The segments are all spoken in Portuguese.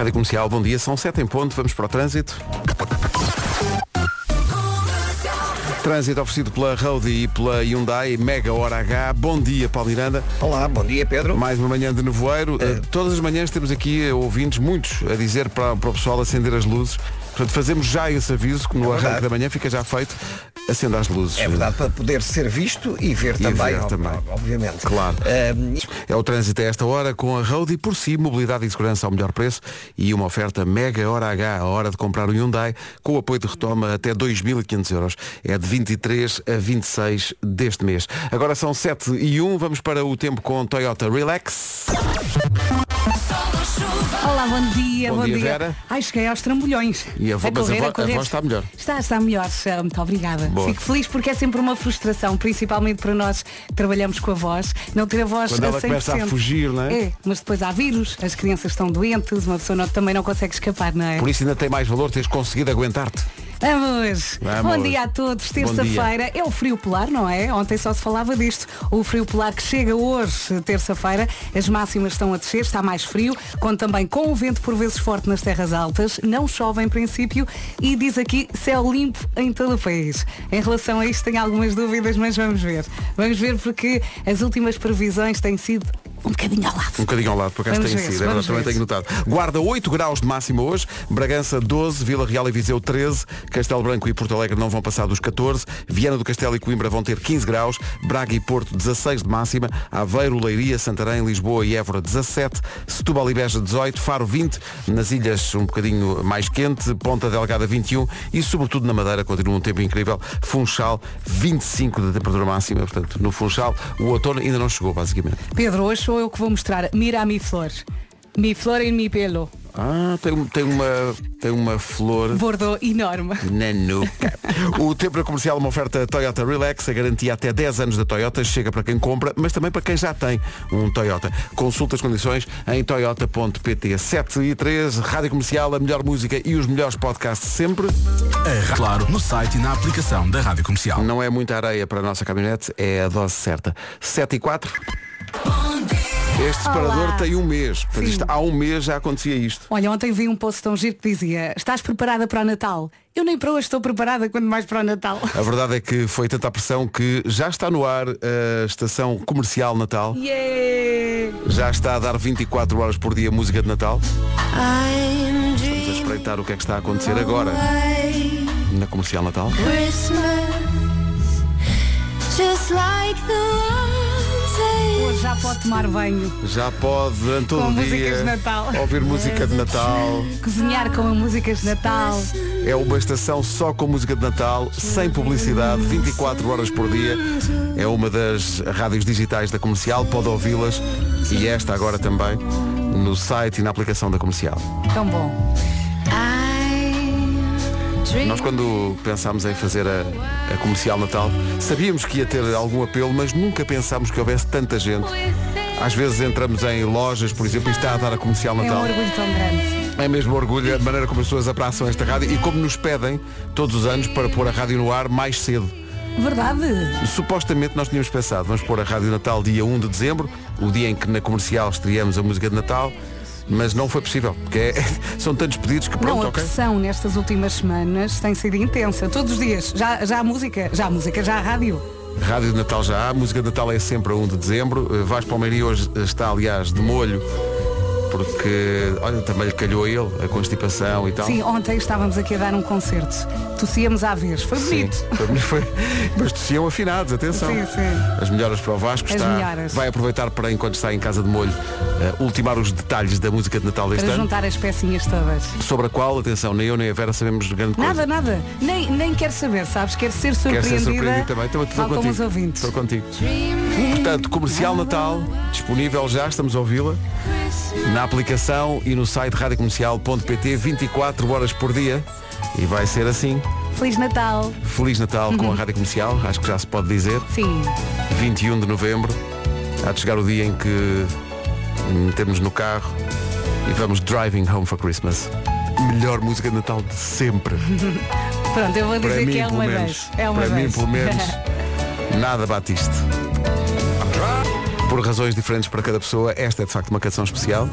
Rádio Comercial, bom dia. São sete em ponto, vamos para o trânsito. Trânsito oferecido pela Road e pela Hyundai, Mega Hora H. Bom dia, Paulo Miranda. Olá, bom dia Pedro. Mais uma manhã de nevoeiro. Uh, todas as manhãs temos aqui uh, ouvintes, muitos, a dizer para, para o pessoal acender as luzes. Portanto, fazemos já esse aviso, que no é arranque da manhã fica já feito, acenda as luzes. É verdade, para poder ser visto e ver e também, ver também. obviamente. Claro. Um... É o trânsito a esta hora com a Road e por si, mobilidade e segurança ao melhor preço e uma oferta mega hora H, a hora de comprar o Hyundai, com o apoio de retoma até 2.500 euros. É de 23 a 26 deste mês. Agora são 7 e 1, vamos para o tempo com Toyota Relax. Olá, bom dia, bom, bom dia. dia. Vera. Ai, cheguei aos trambolhões. E a, vo a, correr, a, a, correr. a voz está melhor. Está, está melhor. Muito obrigada. Boa. Fico feliz porque é sempre uma frustração, principalmente para nós que trabalhamos com a voz, não ter a voz Quando a ela 100%. começa a fugir, não é? É, mas depois há vírus, as crianças estão doentes, uma pessoa não, também não consegue escapar, não é? Por isso ainda tem mais valor teres conseguido aguentar-te. Vamos! Vamos. Bom dia a todos. Terça-feira é o frio polar, não é? Ontem só se falava disto. O frio polar que chega hoje, terça-feira. As máximas estão a descer, está mais frio, com também com o vento por vezes forte nas terras altas. Não chove em princípio e diz aqui céu limpo em todo o país. Em relação a isto tenho algumas dúvidas, mas vamos ver. Vamos ver porque as últimas previsões têm sido um bocadinho ao lado. Um bocadinho ao lado, por acaso tem sido, é, também tenho notado. Guarda 8 graus de máxima hoje, Bragança 12, Vila Real e Viseu 13, Castelo Branco e Porto Alegre não vão passar dos 14, Viana do Castelo e Coimbra vão ter 15 graus, Braga e Porto 16 de máxima, Aveiro, Leiria, Santarém, Lisboa e Évora 17, Setúbal e Beja 18, Faro 20, nas ilhas um bocadinho mais quente, Ponta Delgada 21 e sobretudo na Madeira continua um tempo incrível, Funchal 25 de temperatura máxima, portanto no Funchal o outono ainda não chegou basicamente. Pedro, hoje sou eu que vou mostrar. Mira a mi flor. Mi flor em mi pelo. Ah, tem, tem, uma, tem uma flor. Bordô enorme. Na nuca. o tempo comercial uma oferta Toyota Relax, a garantia até 10 anos da Toyota, chega para quem compra, mas também para quem já tem um Toyota. Consulta as condições em toyota.pt. 7 e 3, Rádio Comercial, a melhor música e os melhores podcasts sempre. É, claro, no site e na aplicação da Rádio Comercial. Não é muita areia para a nossa caminhonete, é a dose certa. 7 e 4. Este separador Olá. tem um mês. Isto, há um mês já acontecia isto. Olha, ontem vi um post tão giro que dizia Estás preparada para o Natal? Eu nem para hoje estou preparada, quando mais para o Natal. A verdade é que foi tanta pressão que já está no ar a estação comercial Natal. Yeah. Já está a dar 24 horas por dia música de Natal. Vamos a espreitar o que é que está a acontecer agora na comercial Natal. Christmas, Hoje já pode tomar banho. Já pode, durante todo o dia, de Natal. ouvir música de Natal. Cozinhar com músicas de Natal. É uma estação só com música de Natal, sem publicidade, 24 horas por dia. É uma das rádios digitais da comercial, pode ouvi-las. E esta agora também no site e na aplicação da comercial. Tão bom. Nós quando pensámos em fazer a, a, comercial Natal, sabíamos que ia ter algum apelo, mas nunca pensámos que houvesse tanta gente. Às vezes entramos em lojas, por exemplo, e está a dar a comercial Natal. É um orgulho tão grande. É mesmo orgulho a maneira como as pessoas abraçam esta rádio e como nos pedem todos os anos para pôr a rádio no ar mais cedo. Verdade. Supostamente nós tínhamos pensado, vamos pôr a Rádio Natal dia 1 de dezembro, o dia em que na comercial estreamos a música de Natal mas não foi possível, porque é, são tantos pedidos que pronto, Não, a pressão okay. nestas últimas semanas tem sido intensa. Todos os dias. Já, já há música, já há música, já há rádio. Rádio de Natal já há, música de Natal é sempre a 1 de dezembro. Eh, Vais Palmeiras hoje está, aliás, de molho porque, olha, também lhe calhou a ele, a constipação e tal. Sim, ontem estávamos aqui a dar um concerto. Tossíamos à vez, foi bonito. Sim, foi, mas tossiam afinados, atenção. Sim, sim. As melhoras para o Vasco As está, melhoras. vai aproveitar para, enquanto está em casa de molho, uh, ultimar os detalhes da música de Natal deste para ano. juntar as pecinhas todas. Sobre a qual, atenção, nem eu nem a Vera sabemos grande coisa. Nada, nada. Nem, nem quero saber, sabes? Quero ser surpreendida. Quero ser surpreendida também. Estou, estou contigo. Como os ouvintes. Estou contigo. Portanto, comercial Natal, disponível já, estamos a ouvi-la. Na aplicação e no site radiocomercial.pt 24 horas por dia. E vai ser assim. Feliz Natal. Feliz Natal uhum. com a Rádio Comercial, acho que já se pode dizer. Sim. 21 de novembro. Há de chegar o dia em que metemos no carro e vamos driving home for Christmas. Melhor música de Natal de sempre. Pronto, eu vou dizer Para que mim, é uma vez. É uma Para vez. mim, pelo menos, nada bate isto. Por razões diferentes para cada pessoa. Esta é de facto uma canção especial.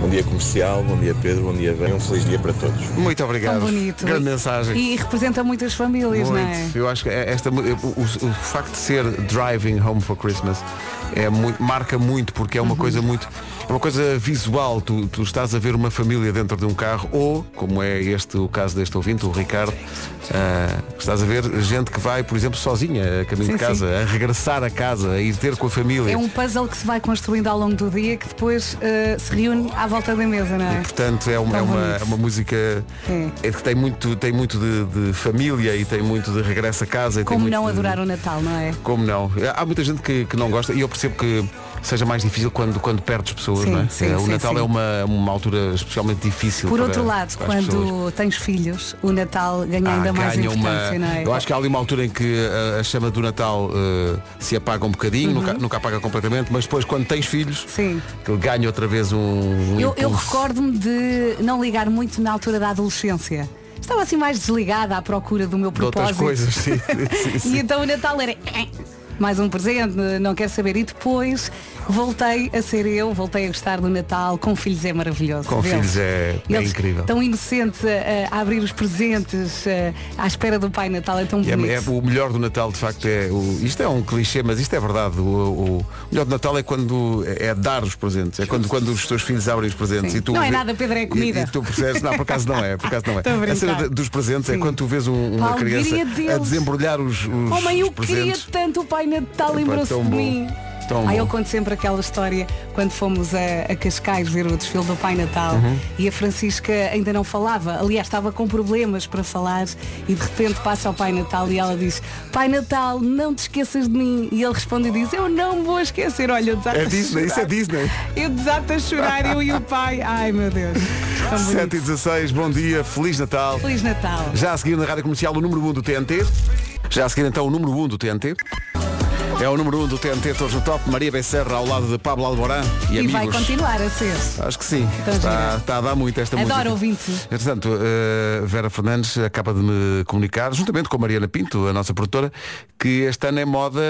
Bom dia comercial, bom dia Pedro, bom dia bem, um feliz dia para todos. Muito obrigado. Tão bonito. Grande mensagem. E representa muitas famílias, Muito. não é? Eu acho que é esta, o, o, o facto de ser Driving Home for Christmas é muito, marca muito porque é uma uhum. coisa muito é uma coisa visual tu, tu, estás a ver uma família dentro de um carro ou como é este o caso deste ouvinte o Ricardo uh, estás a ver gente que vai por exemplo sozinha a caminho sim, de casa sim. a regressar a casa a ir ter com a família é um puzzle que se vai construindo ao longo do dia que depois uh, se reúne à volta da mesa não é e, portanto é uma, é uma, é uma, música é. é. que tem muito tem muito de, de, família e tem muito de regresso a casa como não de, adorar o Natal não é como não há muita gente que, que não gosta e eu percebo que seja mais difícil quando, quando perdes pessoas, sim, não é? Sim, é, o sim, Natal é uma, uma altura especialmente difícil. Por para, outro lado, quando pessoas. tens filhos, o Natal ganha ah, ainda mais ganha importância, uma... não é? Eu acho que há ali uma altura em que a, a chama do Natal uh, se apaga um bocadinho, uhum. nunca, nunca apaga completamente, mas depois quando tens filhos, sim. ganha outra vez um. um eu, eu recordo-me de não ligar muito na altura da adolescência. Estava assim mais desligada à procura do meu propósito. De outras coisas, sim, sim, sim. e então o Natal era mais um presente, não quero saber. E depois voltei a ser eu, voltei a gostar do Natal. Com filhos é maravilhoso. Com filhos é, é incrível. Tão inocentes a, a, abrir os presentes, à espera do Pai Natal, é tão é, bonito. É, é, o melhor do Natal, de facto, é o, isto é um clichê, mas isto é verdade. O, o, o melhor do Natal é quando é, é dar os presentes, é quando, quando os teus filhos abrem os presentes. E tu não é nada, Pedro, é comida. E, e tu percebes, não, por acaso não é, por acaso não é. A cena dos presentes é Sim. é quando tu vês um, uma criança a desembrulhar os, os, oh, mãe, eu presentes. queria tanto o Pai Natal, lembrou-se de mim. Tão Aí eu conto sempre aquela história quando fomos a, a Cascais ver o desfile do Pai Natal uhum. e a Francisca ainda não falava. Aliás, estava com problemas para falar e de repente passa ao Pai Natal e ela diz Pai Natal, não te esqueças de mim. E ele responde e diz Eu não vou esquecer. Olha, eu desato é Disney, isso é Disney. Eu desato a chorar, eu e o pai. Ai meu Deus. 7 e 16, bom dia, Feliz Natal. Feliz Natal. Já a seguir na Rádio Comercial o número 1 do TNT. Já a seguir então o número 1 do TNT. É o número 1 um do TNT Todos no Top, Maria Becerra ao lado de Pablo Alborán e, e amigos. vai continuar a ser. Acho que sim. Está, está, a dar muito esta Adoro música. Adoro ouvinte. Entretanto, uh, Vera Fernandes acaba de me comunicar, juntamente com a Mariana Pinto, a nossa produtora, que este ano é moda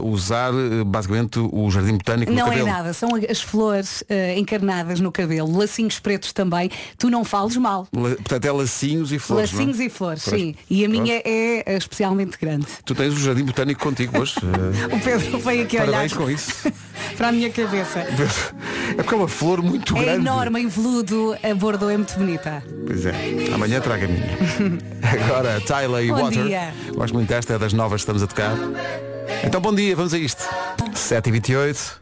uh, usar uh, basicamente o jardim botânico não no cabelo. Não é nada, são as flores encarnadas no cabelo, lacinhos pretos também. Tu não fales mal. La, portanto, é lacinhos e flores. Lacinhos não? e flores, sim. E a minha é especialmente grande. Tu tens o jardim botânico contigo hoje. o Pedro veio aqui Parabéns olhar com isso. para a minha cabeça. É porque é uma flor muito é grande. É enorme, em veludo, a bordo é muito bonita. Pois é. Amanhã traga a minha. Agora, Tyler e bom Water. Dia. Gosto muito desta, é das novas que estamos a tocar. Então bom dia, vamos a isto. 7h28.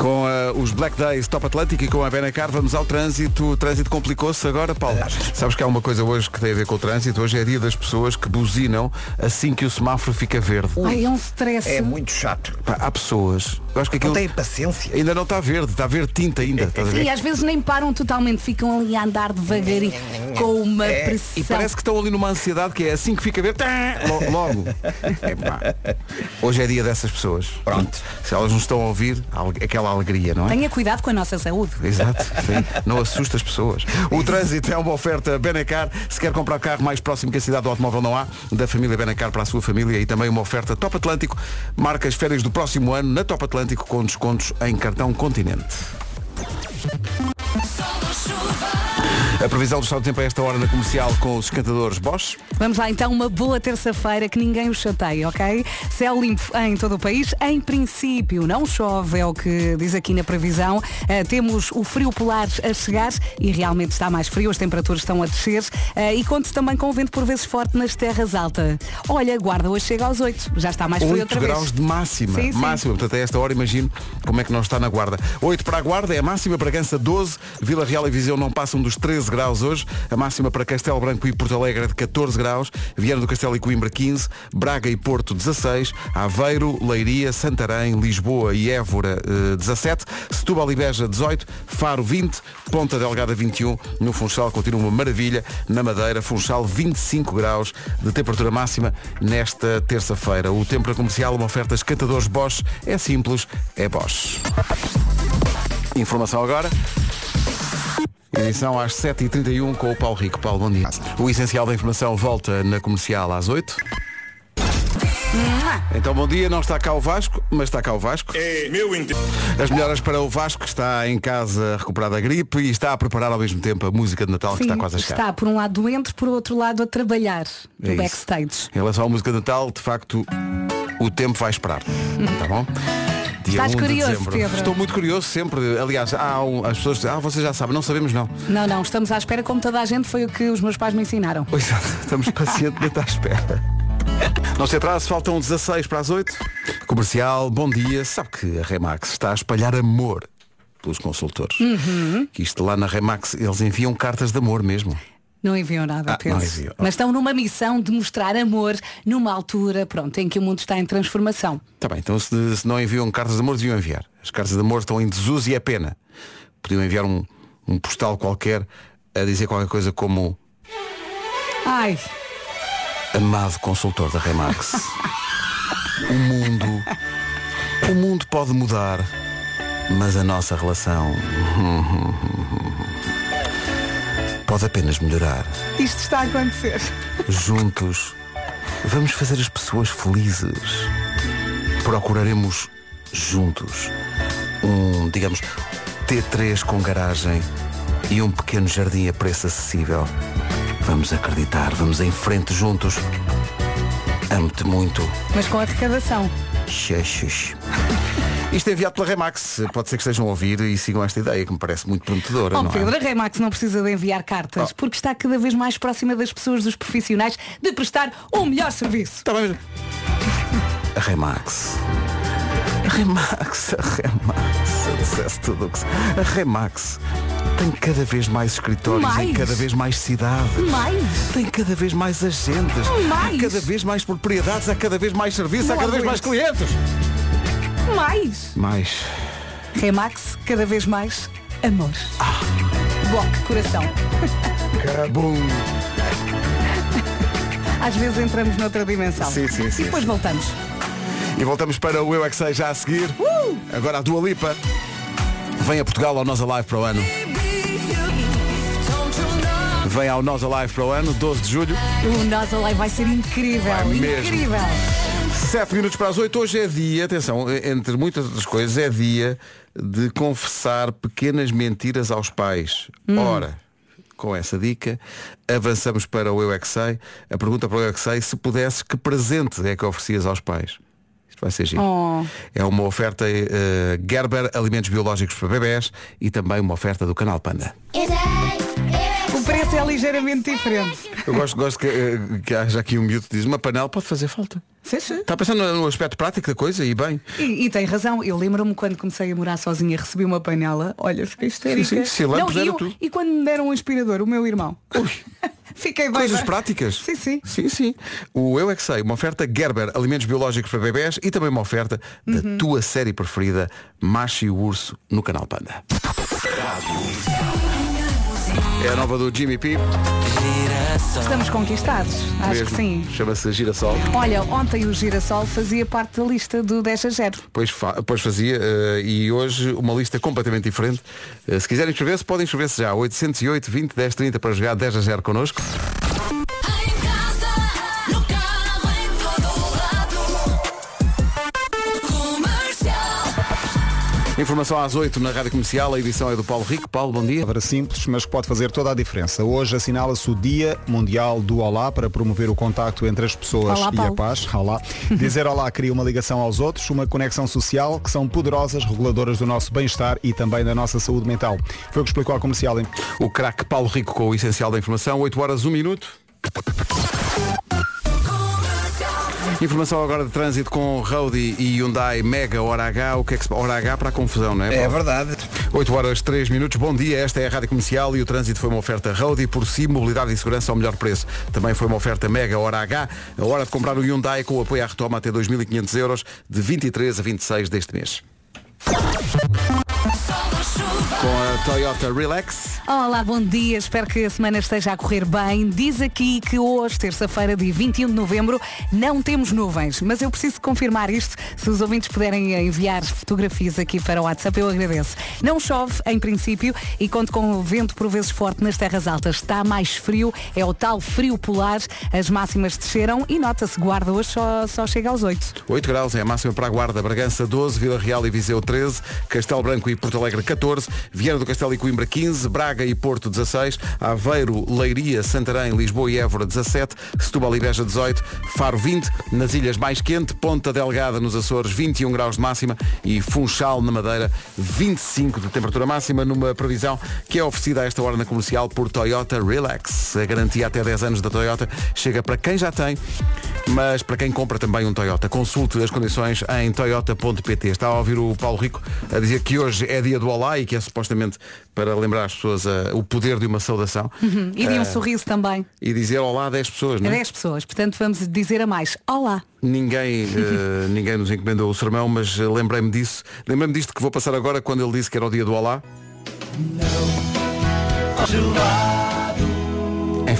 Com uh, os Black Days Top Atlântico e com a Benacar vamos ao trânsito. O trânsito complicou-se agora, Paulo. Sabes que há uma coisa hoje que tem a ver com o trânsito. Hoje é dia das pessoas que buzinam assim que o semáforo fica verde. Ai, é um stress. É muito chato. Pá, há pessoas. Eu acho que aquilo não tem paciência. Ainda não está verde, está verde tinta ainda. Sim, às vezes nem param totalmente, ficam ali a andar devagarinho com uma é. pressão. E parece que estão ali numa ansiedade que é assim que fica verde. Logo. Hoje é dia dessas pessoas. Pronto. Se elas nos estão a ouvir, aquela alegria, não é? Tenha cuidado com a nossa saúde. Exato, sim. Não assusta as pessoas. O trânsito é uma oferta Benacar. Se quer comprar carro mais próximo que a cidade do automóvel não há, da família Benacar para a sua família e também uma oferta Top Atlântico. Marca as férias do próximo ano na Top Atlântico com descontos em cartão Continente. A previsão do estado do tempo a esta hora na comercial com os esquentadores Bosch. Vamos lá então, uma boa terça-feira que ninguém o chateie, ok? Céu limpo em todo o país. Em princípio, não chove, é o que diz aqui na previsão. Uh, temos o frio polar a chegar e realmente está mais frio, as temperaturas estão a descer. Uh, e conto também com o vento por vezes forte nas terras altas. Olha, guarda hoje chega aos 8, já está mais frio 8 outra graus de máxima. Sim, máxima. Sim. Portanto, a esta hora imagino como é que não está na guarda. 8 para a guarda é a máxima, Bragança 12, Vila Real e Viseu não passam dos 13 graus hoje. A máxima para Castelo Branco e Porto Alegre é de 14 graus. Viana do Castelo e Coimbra 15. Braga e Porto 16. Aveiro, Leiria, Santarém, Lisboa e Évora 17. Eh, Setúbal e Beja 18. Faro 20. Ponta Delgada 21. No Funchal continua uma maravilha. Na Madeira, Funchal 25 graus de temperatura máxima nesta terça-feira. O tempo comercial, uma oferta escantadores Bosch. É simples, é Bosch. Informação agora. Edição às 7h31 com o Paulo Rico. Paulo, bom dia. O essencial da informação volta na comercial às 8 Então bom dia, não está cá o Vasco, mas está cá o Vasco. É meu As melhoras para o Vasco, que está em casa recuperado da gripe e está a preparar ao mesmo tempo a música de Natal Sim, que está quase a chegar. Está por um lado doente, por outro lado a trabalhar no É backstage. Em relação à música de Natal, de facto, o tempo vai esperar. Tá bom? Dia Estás 1 de curioso, dezembro. Pedro? Estou muito curioso sempre. Aliás, há um- as pessoas dizem, ah, vocês já sabem, não sabemos não. Não, não, estamos à espera como toda a gente foi o que os meus pais me ensinaram. Pois é, estamos pacientemente à espera. Não se atrase, faltam 16 para as 8. Comercial, bom dia. Sabe que a Remax está a espalhar amor pelos consultores. Uhum. Que isto lá na Remax, eles enviam cartas de amor mesmo. Não enviam nada, Ah, enviam. Mas estão numa missão de mostrar amor numa altura, pronto, em que o mundo está em transformação. Está bem, então se, se não enviam cartas de amor, deviam enviar. As cartas de amor estão em desuso e é pena. Podiam enviar um, um postal qualquer a dizer qualquer coisa como Ai, Amado consultor da Remax. o mundo. O mundo pode mudar, mas a nossa relação pode apenas melhorar. isto está a acontecer. Juntos, vamos fazer as pessoas felizes. Procuraremos juntos um, digamos, T3 com garagem e um pequeno jardim a preço acessível. Vamos acreditar, vamos em frente juntos. Amo-te muito. Mas com arrecadação. Xexes. Isto é enviado pela Remax. Pode ser que estejam a ouvir e sigam esta ideia que me parece muito prometedora. Oh não Pedro, é? a Remax não precisa de enviar cartas, Oh. porque está cada vez mais próxima das pessoas, dos profissionais, de prestar o melhor serviço. Tá bem, A Remax. A Remax, a Remax. Eu dissesse tudo o que A Remax tem cada vez mais escritórios em Mais? cada vez mais cidades. Mais? Tem cada vez mais agentes. Mais? Há cada vez mais propriedades, há cada vez mais serviços, há cada vez mais clientes. Mais? Mais. Remax, cada vez mais amor. Ah. Bloco coração. Bom. Às vezes entramos noutra dimensão. Sim, sim, sim, E depois sim. voltamos. E voltamos para o Eu é que Sei já a seguir. Agora a Dua Lipa vem a Portugal ao Nós Alive para o ano. Vem ao Nós Alive para o ano, 12 de julho. O Nós Alive vai ser incrível. Vai mesmo. incrível. 7 minutos para as 8. Hoje é dia, atenção, entre muitas outras coisas, é dia de confessar pequenas mentiras aos pais. Ora, com essa dica, avançamos para o Eu é que Sei. A pergunta para o Eu é que Sei, se pudesses, que presente é que oferecias aos pais? Isto vai ser giro. Oh. É uma oferta eh, Gerber Alimentos Biológicos para Bebés e também uma oferta do Canal Panda. Preço é ligeiramente diferente. Eu gosto, gosto que, eh, que haja aqui um miúdo que diz uma panela pode fazer falta. Sim, sim. Está pensando no aspecto prático da coisa e bem. E, e tem razão, eu lembro-me quando comecei a morar sozinha, recebi uma panela, olha, fiquei histérica. Sim, sim, se Não, e, era eu- tudo. e quando me deram um aspirador, o meu irmão. fiquei bem. Coisas práticas. Sim, sim. Sim, sim. O Eu é que sei, uma oferta Gerber Alimentos Biológicos para Bebés e também uma oferta Uhum. da tua série preferida, Macho e o Urso, no Canal Panda. É a nova do Jimmy P. Estamos conquistados. Acho mesmo. que sim. Chama-se Girassol. Olha, ontem o Girassol fazia parte da lista do 10 a 0. Pois, fa- pois fazia eh, e hoje uma lista completamente diferente. Eh, se quiserem inscrever-se, podem inscrever-se já. 808 20 10 30 para jogar 10 a 0 connosco. Informação às 8 na Rádio Comercial, a edição é do Paulo Rico. Paulo, bom dia. Palavra simples, mas que pode fazer toda a diferença. Hoje assinala-se o Dia Mundial do Olá para promover o contacto entre as pessoas Olá, e Paulo. a paz. Olá. Dizer olá cria uma ligação aos outros, uma conexão social que são poderosas reguladoras do nosso bem-estar e também da nossa saúde mental. Foi o que explicou a comercial. Hein? O craque Paulo Rico com o essencial da informação. 8 horas, 1 minuto. Informação agora de trânsito com Roadie e Hyundai Mega Hora H. O que é que se... Hora H para a confusão, não é? É verdade. 8 horas 3 minutos, bom dia, esta é a Rádio Comercial e o trânsito foi uma oferta Roadie por si, mobilidade e segurança ao melhor preço. Também foi uma oferta Mega Hora H, a hora de comprar o Hyundai com o apoio à retoma até 2.500 euros, de 23 a 26 deste mês. Com a Toyota Relax. Olá, bom dia. Espero que a semana esteja a correr bem. Diz aqui que hoje, terça-feira, dia 21 de novembro, não temos nuvens. Mas eu preciso confirmar isto. Se os ouvintes puderem enviar fotografias aqui para o WhatsApp, eu agradeço. Não chove, em princípio, e conto com o vento por vezes forte nas terras altas. Está mais frio, é o tal frio polar. As máximas desceram e nota-se, Guarda hoje só, só chega aos 8. 8 graus é a máxima para a Guarda. Bragança 12, Vila Real e Viseu 13, Castelo Branco e Porto Alegre 14, Viana do Castelo e Coimbra 15, Braga e Porto 16, Aveiro, Leiria, Santarém, Lisboa e Évora 17, Setúbal e Beja 18, Faro 20, nas ilhas mais quente, Ponta Delgada nos Açores 21 graus de máxima e Funchal na Madeira 25 de temperatura máxima numa previsão que é oferecida a esta hora na comercial por Toyota Relax. A garantia até 10 anos da Toyota chega para quem já tem, mas para quem compra também um Toyota. Consulte as condições em toyota.pt. Está a ouvir o Paulo Rico a dizer que hoje é dia do Olá e que é supostamente para lembrar as pessoas uh, o poder de uma saudação. Uhum. E de um uh, sorriso também. E dizer olá a 10 pessoas, não é? A 10 pessoas, portanto vamos dizer a mais. Olá. Ninguém, uh, ninguém nos encomendou o sermão, mas lembrei-me disso. Lembrei-me disto que vou passar agora quando ele disse que era o dia do Olá.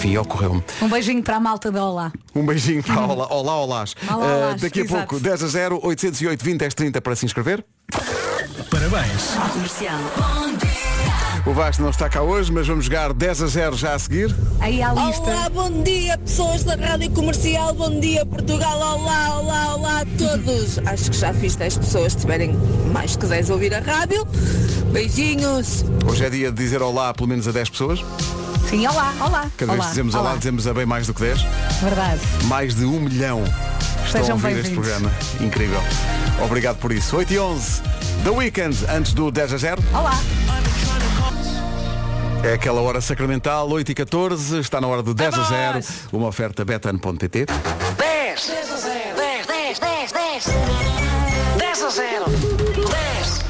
Enfim, ocorreu-me. Um beijinho para a malta da Olá. Um beijinho para a Olá. Olá, Olás. Olá, uh, daqui a exato. pouco, 10 a 0, 808 20 10 30 para se inscrever. Parabéns. O Vasco não está cá hoje, mas vamos jogar 10 a 0 já a seguir. Aí à lista. Olá, bom dia pessoas da Rádio Comercial, bom dia Portugal, olá, olá, olá a todos. Acho que já fiz 10 pessoas, se tiverem mais que 10 a ouvir a rádio. Beijinhos. Hoje é dia de dizer olá pelo menos a 10 pessoas. Sim, olá, olá. Cada vez olá, que dizemos olá, dizemos a bem mais do que 10. Verdade. Mais de um milhão estão Sejam a ouvir este programa. Incrível. Obrigado por isso. 8 e 11. The Weekend, antes do 10 a 0. Olá. É aquela hora sacramental, 8 e 14. Está na hora do 10 a 0. Vamos! Uma oferta betano.pt. 10 10 a 0 10 10 10 10 10 a 0 10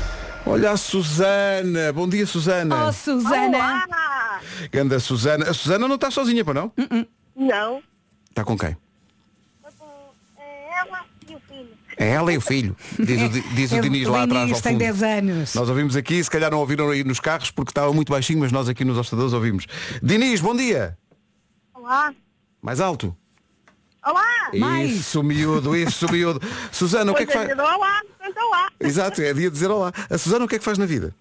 Olha a Susana. Bom dia, Susana. Oh, Susana. Ganda Susana. A Susana não está sozinha, para não? Não. Está com quem? O filho. É ela e o filho. Diz o, Di- diz o É, Diniz lá atrás. Diniz ao tem fundo. 10 anos. Nós ouvimos aqui, se calhar não ouviram aí nos carros porque estava muito baixinho, mas nós aqui nos hostadores ouvimos. Diniz, bom dia. Olá. Mais alto. Olá. Mais. Isso, miúdo, isso, miúdo. Susana, o que é que faz? olá, olá. Exato, é dia de dizer olá. A Susana o que é que faz na vida?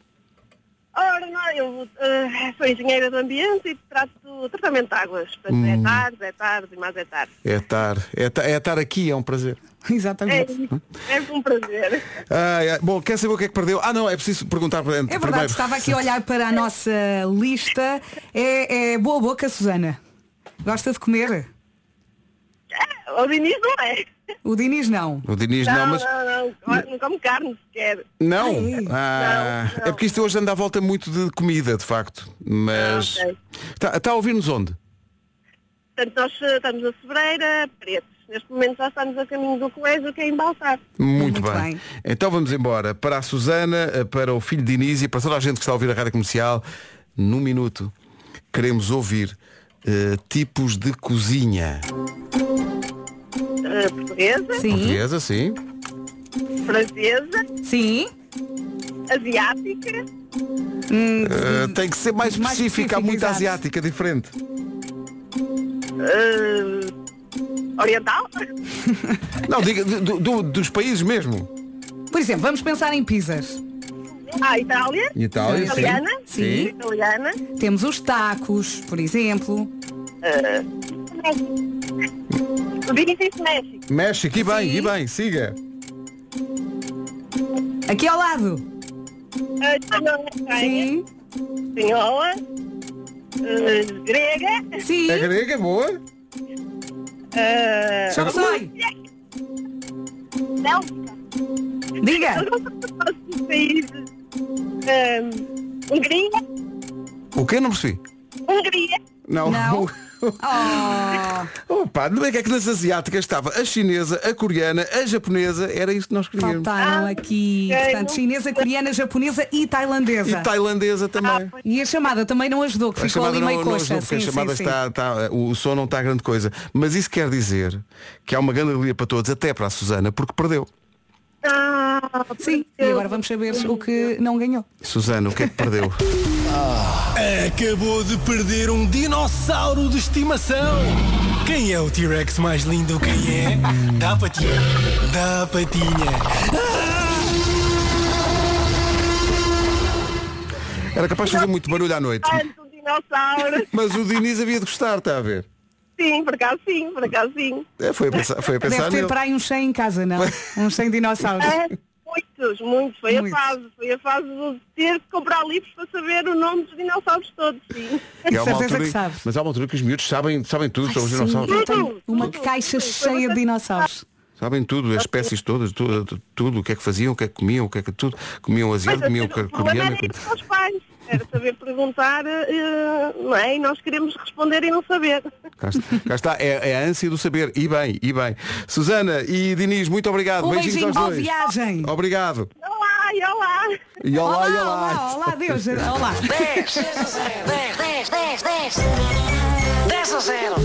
Não, eu eh, sou engenheira do ambiente e trato do tratamento de águas. Portanto, é tarde, é tarde e mais é tarde. É estar, é, ta- é estar aqui, é um prazer. É, Exatamente. é um prazer. Ai, ai, bom, quer saber o que é que perdeu? Ah, não, é preciso perguntar para É verdade, estava aqui a olhar para a nossa lista. É, é boa boca, Susana. Gosta de comer? É, o Diniz não é. O Diniz não. O Diniz Não, não, mas. não, não, não, não come carne sequer. Não. Ah, Não, não. É porque isto hoje anda à volta muito de comida, de facto. Mas. Ah, ok. Está a ouvir-nos onde? Portanto, nós eh, estamos a Sobreira, Pretos. Neste momento já estamos a caminho do colégio, que é em Baltar. Muito, Muito bem. bem. Então vamos embora. Para a Susana, eh, para o filho de Inês e para toda a gente que está a ouvir a rádio comercial, num minuto, queremos ouvir eh, tipos de cozinha. Eh, portuguesa, Sim. Portuguesa, sim. francesa, Sim. asiática, Eh, tem que ser mais específica, há muita exato. asiática diferente. eh, oriental. Não, diga do- do- dos países mesmo. Por exemplo, vamos pensar em pizzas. Ah, Itália. Itália, sim. Italiana. Sim. Italiana. Temos os tacos, por exemplo. O Diniz disse México. México, e bem, Sim. e bem, siga. Aqui ao lado. Eh, Espanhola. Espanha. Sim. Espanhola. eh, grega. Sim. A grega, boa. eh, que sai. Bélgica. Diga. Os países. eh, Hungria. O que? Não percebi. Hungria. Não. Não. Oh, Opa, não é que é que nas asiáticas estava a chinesa, a coreana, a japonesa, era isso que nós queríamos. faltaram aqui. ok. Portanto, chinesa, coreana, japonesa e tailandesa. E tailandesa também. E a chamada também não ajudou, que A ficou ali meio não, não coxa. ajudou, porque a Sim, chamada sim, está, está- o som não está grande coisa. Mas isso quer dizer que há uma grande alegria para todos, até para a Susana, porque perdeu. Ah, sim. Sim, e agora vamos saber o que não ganhou. Susana, o que é que perdeu? Ah, acabou de perder um dinossauro de estimação. Quem é o T-Rex mais lindo? Quem é? Dá patinha. Dá patinha. Era capaz de fazer muito barulho à noite. Tanto dinossauro. Mas o Diniz havia de gostar, está a ver? Sim, por acaso sim, por acaso sim. É, foi a pensar, foi a pensar Deve ter nele. para aí uns 100 em casa, não? uns 100 dinossauros. É, muitos, muitos. Foi Muitos. a fase. Foi a fase de ter que comprar livros para saber o nome dos dinossauros todos, sim. E há uma altura que sabe. Mas há uma altura que os miúdos sabem, sabem tudo sobre os dinossauros. eu tenho Tudo, uma tudo. caixa Sim, cheia de dinossauros. Sabem tudo, as espécies todas, tudo, tudo, o que é que faziam, o que é que comiam, o que é que tudo. Comiam asiático, comiam Mas, o problema coreano. Era saber perguntar, eh, não é? E nós queremos responder e não saber. Cá está, cá está. É, é a ânsia do saber. E bem, e bem. Susana e Diniz, muito obrigado. Um Beijinhos beijinho, aos boa dois. viagem. Obrigado. Olá, e olá. E olá, Olá, e olá. olá, olá, Deus, olá. 10, 10, 10, 10, 10. 10 a 0.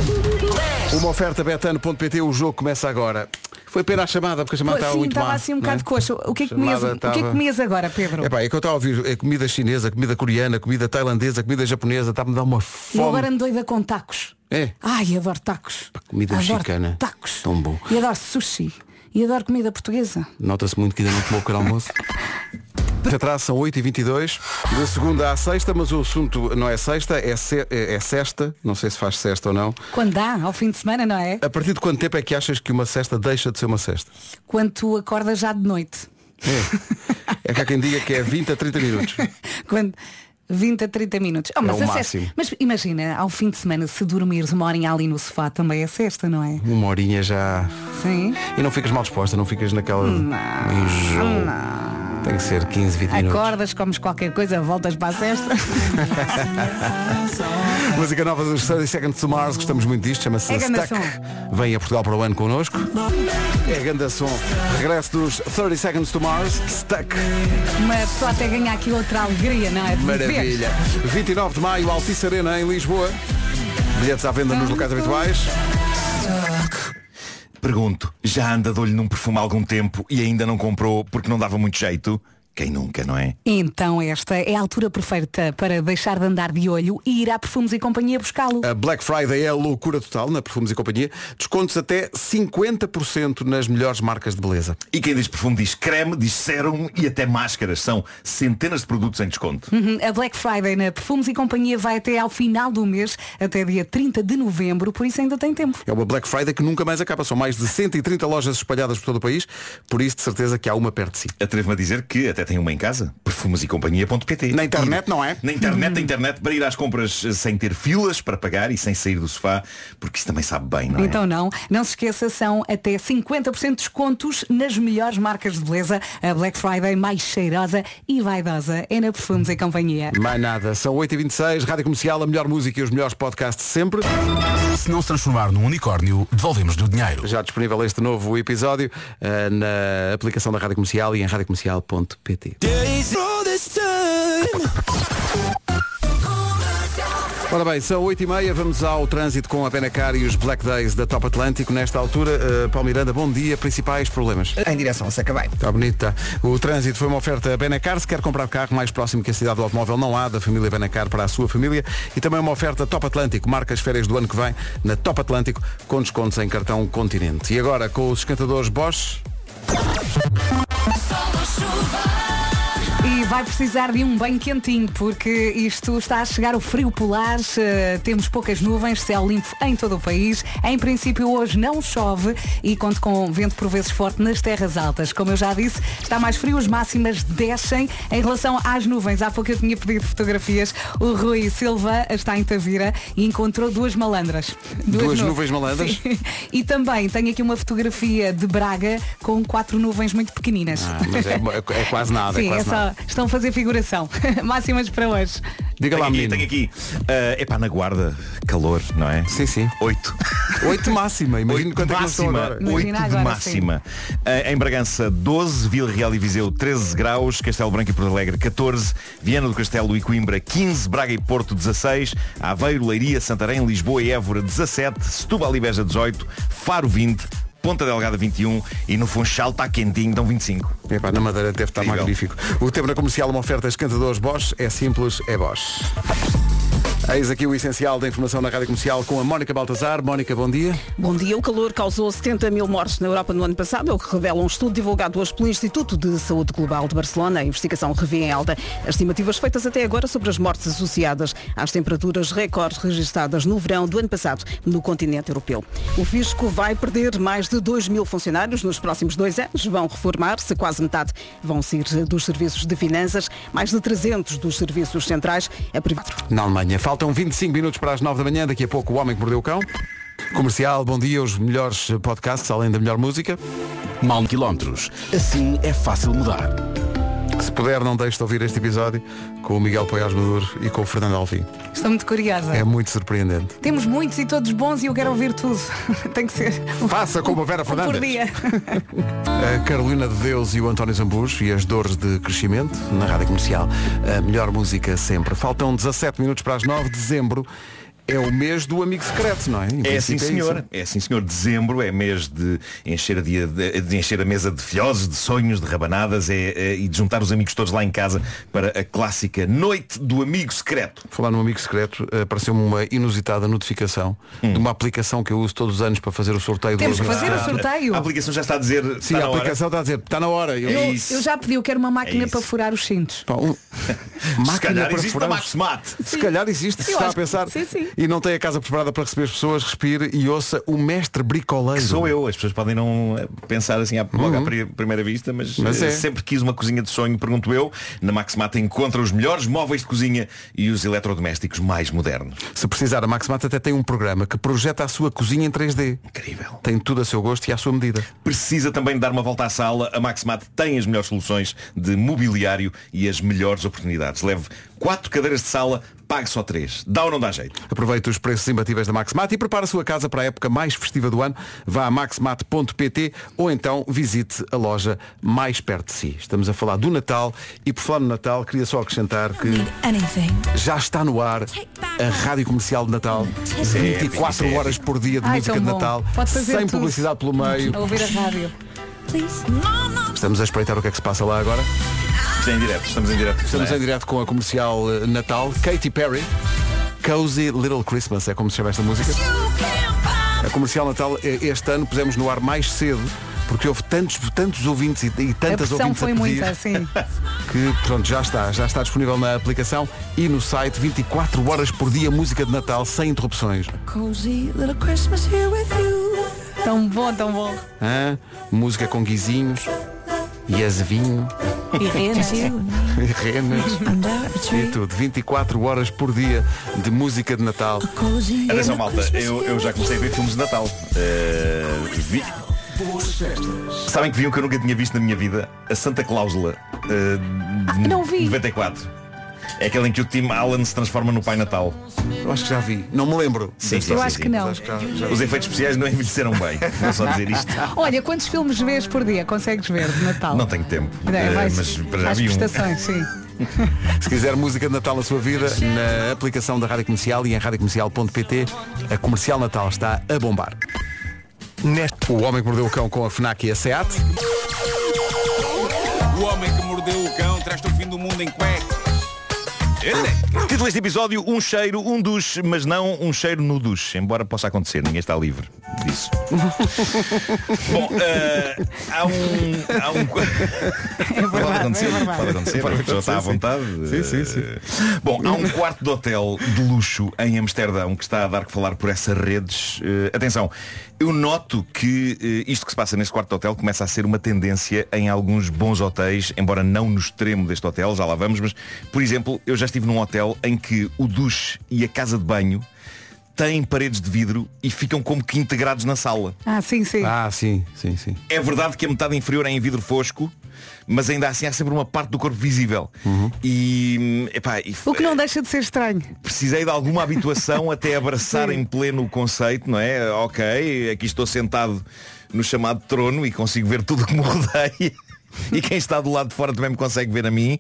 10. Uma oferta betano.pt, o jogo começa agora. Foi pena a chamada, porque a chamada Pô, estava Sim, muito estava má. assim um não é? bocado coxo. O que é que comias, o que é que estava- comias agora, Pedro? É pá, é que eu estava a ouvir é comida chinesa, comida coreana, comida tailandesa, comida japonesa, está-me a dar uma Eu fome. agora ando doida com tacos. É, Ai, adoro tacos. comida adoro mexicana. Tacos. Tão bom. E adoro sushi. E adoro comida portuguesa. nota-se muito que ainda não tomou o pequeno almoço. Atrás são 8h22, de segunda à sexta, mas o assunto não é sexta, é, se, é, é sexta, não sei se faz sexta ou não. Quando dá, ao fim de semana, não é? A partir de quanto tempo é que achas que uma cesta deixa de ser uma cesta? Quando tu acordas já de noite. É, é que há quem diga que é 20 a 30 minutos. Quando 20 a 30 minutos. Oh, mas, É o a sexta- máximo. mas imagina, ao fim de semana, se dormires uma horinha ali no sofá, também é sexta, não é? Uma horinha já. Sim. E não ficas mal disposta, não ficas naquela. Enjoo. Tem que ser 15, 20 minutos. Acordas, comes qualquer coisa, voltas para a sexta. Música nova dos 30 Seconds to Mars, gostamos muito disto, chama-se É Stuck. som. Vem a Portugal para o ano connosco. É grande som. Regresso dos 30 Seconds to Mars, Stuck. Uma pessoa até ganha aqui outra alegria, não é? Maravilha. 29 de maio, Altice Arena em Lisboa. Bilhetes à venda nos locais habituais. Pergunto, já anda de olho num perfume há algum tempo e ainda não comprou porque não dava muito jeito? Quem nunca, não é? Então esta é a altura perfeita para deixar de andar de olho e ir à Perfumes e Companhia buscá-lo. A Black Friday é a loucura total na Perfumes e Companhia. Descontos até 50% nas melhores marcas de beleza. E quem diz perfume diz creme, diz sérum e até máscaras. São centenas de produtos em desconto. Uhum, A Black Friday na Perfumes e Companhia vai até ao final do mês, até dia 30 de novembro, por isso ainda tem tempo. É uma Black Friday que nunca mais acaba. São mais de 130 lojas espalhadas por todo o país. Por isso, de certeza que há uma perto de si. Atrevo-me a dizer que até tem uma em casa. Perfumesecompanhia.pt Na internet, não é? Na internet, na internet, para ir às compras eh, sem ter filas para pagar e sem sair do sofá, porque isso também sabe bem, não é? Então não, não se esqueça, são até 50% de descontos nas melhores marcas de beleza. A Black Friday mais cheirosa e vaidosa é na Perfumes e Companhia. Mais nada. São 8h26, Rádio Comercial, a melhor música e os melhores podcasts sempre. Se não se transformar num unicórnio, devolvemos-lhe o dinheiro. Já disponível este novo episódio eh, na aplicação da Rádio Comercial e em radiocomercial.pt. Ora bem, são 8h30, vamos ao trânsito com a Benacar e os Black Days da Top Atlântico. Nesta altura, uh, Paulo Miranda, bom dia. Principais problemas. Em direção a Sacabém. Está bonito, está. O trânsito foi uma oferta Benacar. Se quer comprar carro mais próximo que a cidade do automóvel, não há da família Benacar para a sua família. E também uma oferta Top Atlântico. Marca as férias do ano que vem na Top Atlântico com descontos em cartão Continente. E agora, com os esquentadores Bosch. Sol chuva. E vai precisar de um banho quentinho, porque isto está a chegar o frio polar, temos poucas nuvens, céu limpo em todo o país. Em princípio hoje não chove e conto com vento por vezes forte nas terras altas. Como eu já disse, está mais frio, as máximas descem. Em relação às nuvens, há pouco eu tinha pedido fotografias. O Rui Silva está em Tavira e encontrou duas malandras. Duas nu- nuvens malandras? Sim. E também tenho aqui uma fotografia de Braga com quatro nuvens muito pequeninas. Ah, é, é quase nada. Sim, é quase é só, nada. Estão a fazer figuração. Máximas para hoje. Diga lá, tenho aqui, menino. tenho aqui. É epá, na guarda, calor, não é? Sim, sim. Oito. 8 máxima. Imagina Oito quanto é que máxima, agora. Imagina oito de máxima. Eh, em Bragança 12, Vila Real e Viseu 13 graus, Castelo Branco e Porto Alegre 14, Viana do Castelo e Coimbra 15, Braga e Porto 16, Aveiro, Leiria, Santarém, Lisboa e Évora 17, Setúbal e Beja 18, Faro 20, Ponta Delgada 21 e no Funchal está quentinho, dão 25. Epá, na Madeira deve estar Incrível. magnífico. O tempo na comercial, uma oferta esquentadores Bosch, é simples, é Bosch. Eis aqui o essencial da informação na Rádio Comercial com a Mónica Baltazar. Mónica, bom dia. Bom dia. O calor causou 70 mil mortes na Europa no ano passado, é o que revela um estudo divulgado hoje pelo Instituto de Saúde Global de Barcelona. A investigação revê em alta as estimativas feitas até agora sobre as mortes associadas às temperaturas recordes registradas no verão do ano passado no continente europeu. O fisco vai perder mais de 2 mil funcionários nos próximos dois anos. Vão reformar-se, quase metade vão sair dos serviços de finanças, mais de 300 dos serviços centrais é privado. Na Alemanha, faltam 25 minutos para as 9 da manhã, daqui a pouco o Homem que Mordeu o Cão. Comercial, bom dia, os melhores podcasts, além da melhor música. Mal quilómetros. Assim é fácil mudar. Puder, não deixe de ouvir este episódio com o Miguel Poiás Maduro e com o Fernando Alvim. Estou muito curiosa. É muito surpreendente. Temos muitos e todos bons e eu quero ouvir tudo. Tem que ser. Faça como a Vera Fernandes. por dia. a Carolina de Deus e o António Zambujo e as dores de crescimento na Rádio Comercial. A melhor música sempre. Faltam 17 minutos para as 9 de dezembro. É o mês do amigo secreto, não é? Em é sim, senhor. É, é sim, senhor. Dezembro é mês de encher a, dia, de, de encher a mesa de filhoses, de sonhos, de rabanadas é, é, e de juntar os amigos todos lá em casa para a clássica Noite do Amigo Secreto. Falar no amigo secreto, apareceu-me uma inusitada notificação hum. de uma aplicação que eu uso todos os anos para fazer o sorteio Temos do que fazer o sorteio. A aplicação já está a dizer. Sim, a aplicação está a dizer, está na hora. Eu, eu, eu já pedi, eu quero uma máquina é para furar os cintos. um... máquina se calhar para existe furar Max Se calhar existe, se está a pensar. Sim, sim. E não tem a casa preparada para receber as pessoas, respire e ouça o mestre bricoleiro. Que sou eu, as pessoas podem não pensar assim logo uhum. à primeira vista, mas, mas é. sempre quis uma cozinha de sonho, pergunto eu. Na Maximata encontra os melhores móveis de cozinha e os eletrodomésticos mais modernos. Se precisar, a Maximata até tem um programa que projeta a sua cozinha em 3D. Incrível. Tem tudo a seu gosto e à sua medida. Precisa também dar uma volta à sala. A Maximata tem as melhores soluções de mobiliário e as melhores oportunidades. Leve quatro cadeiras de sala, pague só três. Dá ou não dá jeito? Aproveite os preços imbatíveis da Maxmat e prepare a sua casa para a época mais festiva do ano. Vá a maxmat.pt ou então visite a loja mais perto de si. Estamos a falar do Natal e por falar no Natal, queria só acrescentar que já está no ar a Rádio Comercial de Natal. 24 é horas por dia de Ai, música de Natal. sem tudo. publicidade pelo meio. A ouvir a rádio. Estamos a espreitar o que é que se passa lá agora. Estamos em direto, estamos em direto. Estamos em direto com a comercial eh, Natal, Katy Perry. Cozy Little Christmas é como se chama esta música. A comercial Natal eh, este ano pusemos no ar mais cedo porque houve tantos, tantos ouvintes e, e tantas a ouvintes foi a pedir, muita, sim. que pronto, já está, já está disponível na aplicação e no site 24 horas por dia música de Natal sem interrupções. Tão bom, tão bom. Hã? Música com guizinhos e azevinho. E renas. e renas. e tudo. 24 horas por dia de música de Natal. Atenção malta, eu, eu já comecei a ver filmes de Natal. Uh, vi... Sabem que viam que eu nunca tinha visto na minha vida? A Santa Cláusula uh, ah, não vi. 94. É aquele em que o Tim Allen se transforma no Pai Natal. Eu acho que já vi. Não me lembro. Sim, sim, Eu sim, acho sim. que não. Acho que já, já Os efeitos especiais não envelheceram bem. Vou só dizer isto. Olha, quantos filmes vês por dia consegues ver de Natal? Não tenho tempo. É, uh, vais, mas já vi um. sim. Se quiser música de Natal na sua vida, na aplicação da Rádio Comercial e em radiocomercial.pt, a Comercial Natal está a bombar. Neste... O Homem que Mordeu o Cão com a FNAC e a SEAT. O Homem que Mordeu o Cão traz-te o fim do mundo em cueca. Título deste episódio, um cheiro, um duche, mas não um cheiro no duche, embora possa acontecer, ninguém está livre disso. Bom, uh, há um. Há um... É verdade, pode acontecer, é pode acontecer, pode acontecer, está à vontade. Sim, sim, sim. Bom, há um quarto de hotel de luxo em Amsterdão que está a dar que falar por essas redes. Uh, atenção, eu noto que isto que se passa neste quarto de hotel começa a ser uma tendência em alguns bons hotéis, embora não no extremo deste hotel, já lá vamos, mas, por exemplo, eu já estive num hotel em que o duche e a casa de banho têm paredes de vidro e ficam como que integrados na sala. Ah, sim, sim. Ah, sim, sim, sim. É verdade que a metade inferior é em vidro fosco, mas ainda assim há sempre uma parte do corpo visível. Uhum. E, epá, e, O que não deixa de ser estranho. Precisei de alguma habituação até abraçar em pleno o conceito, não é? Ok, aqui estou sentado no chamado trono e consigo ver tudo que me rodeia. e quem está do lado de fora também me consegue ver a mim.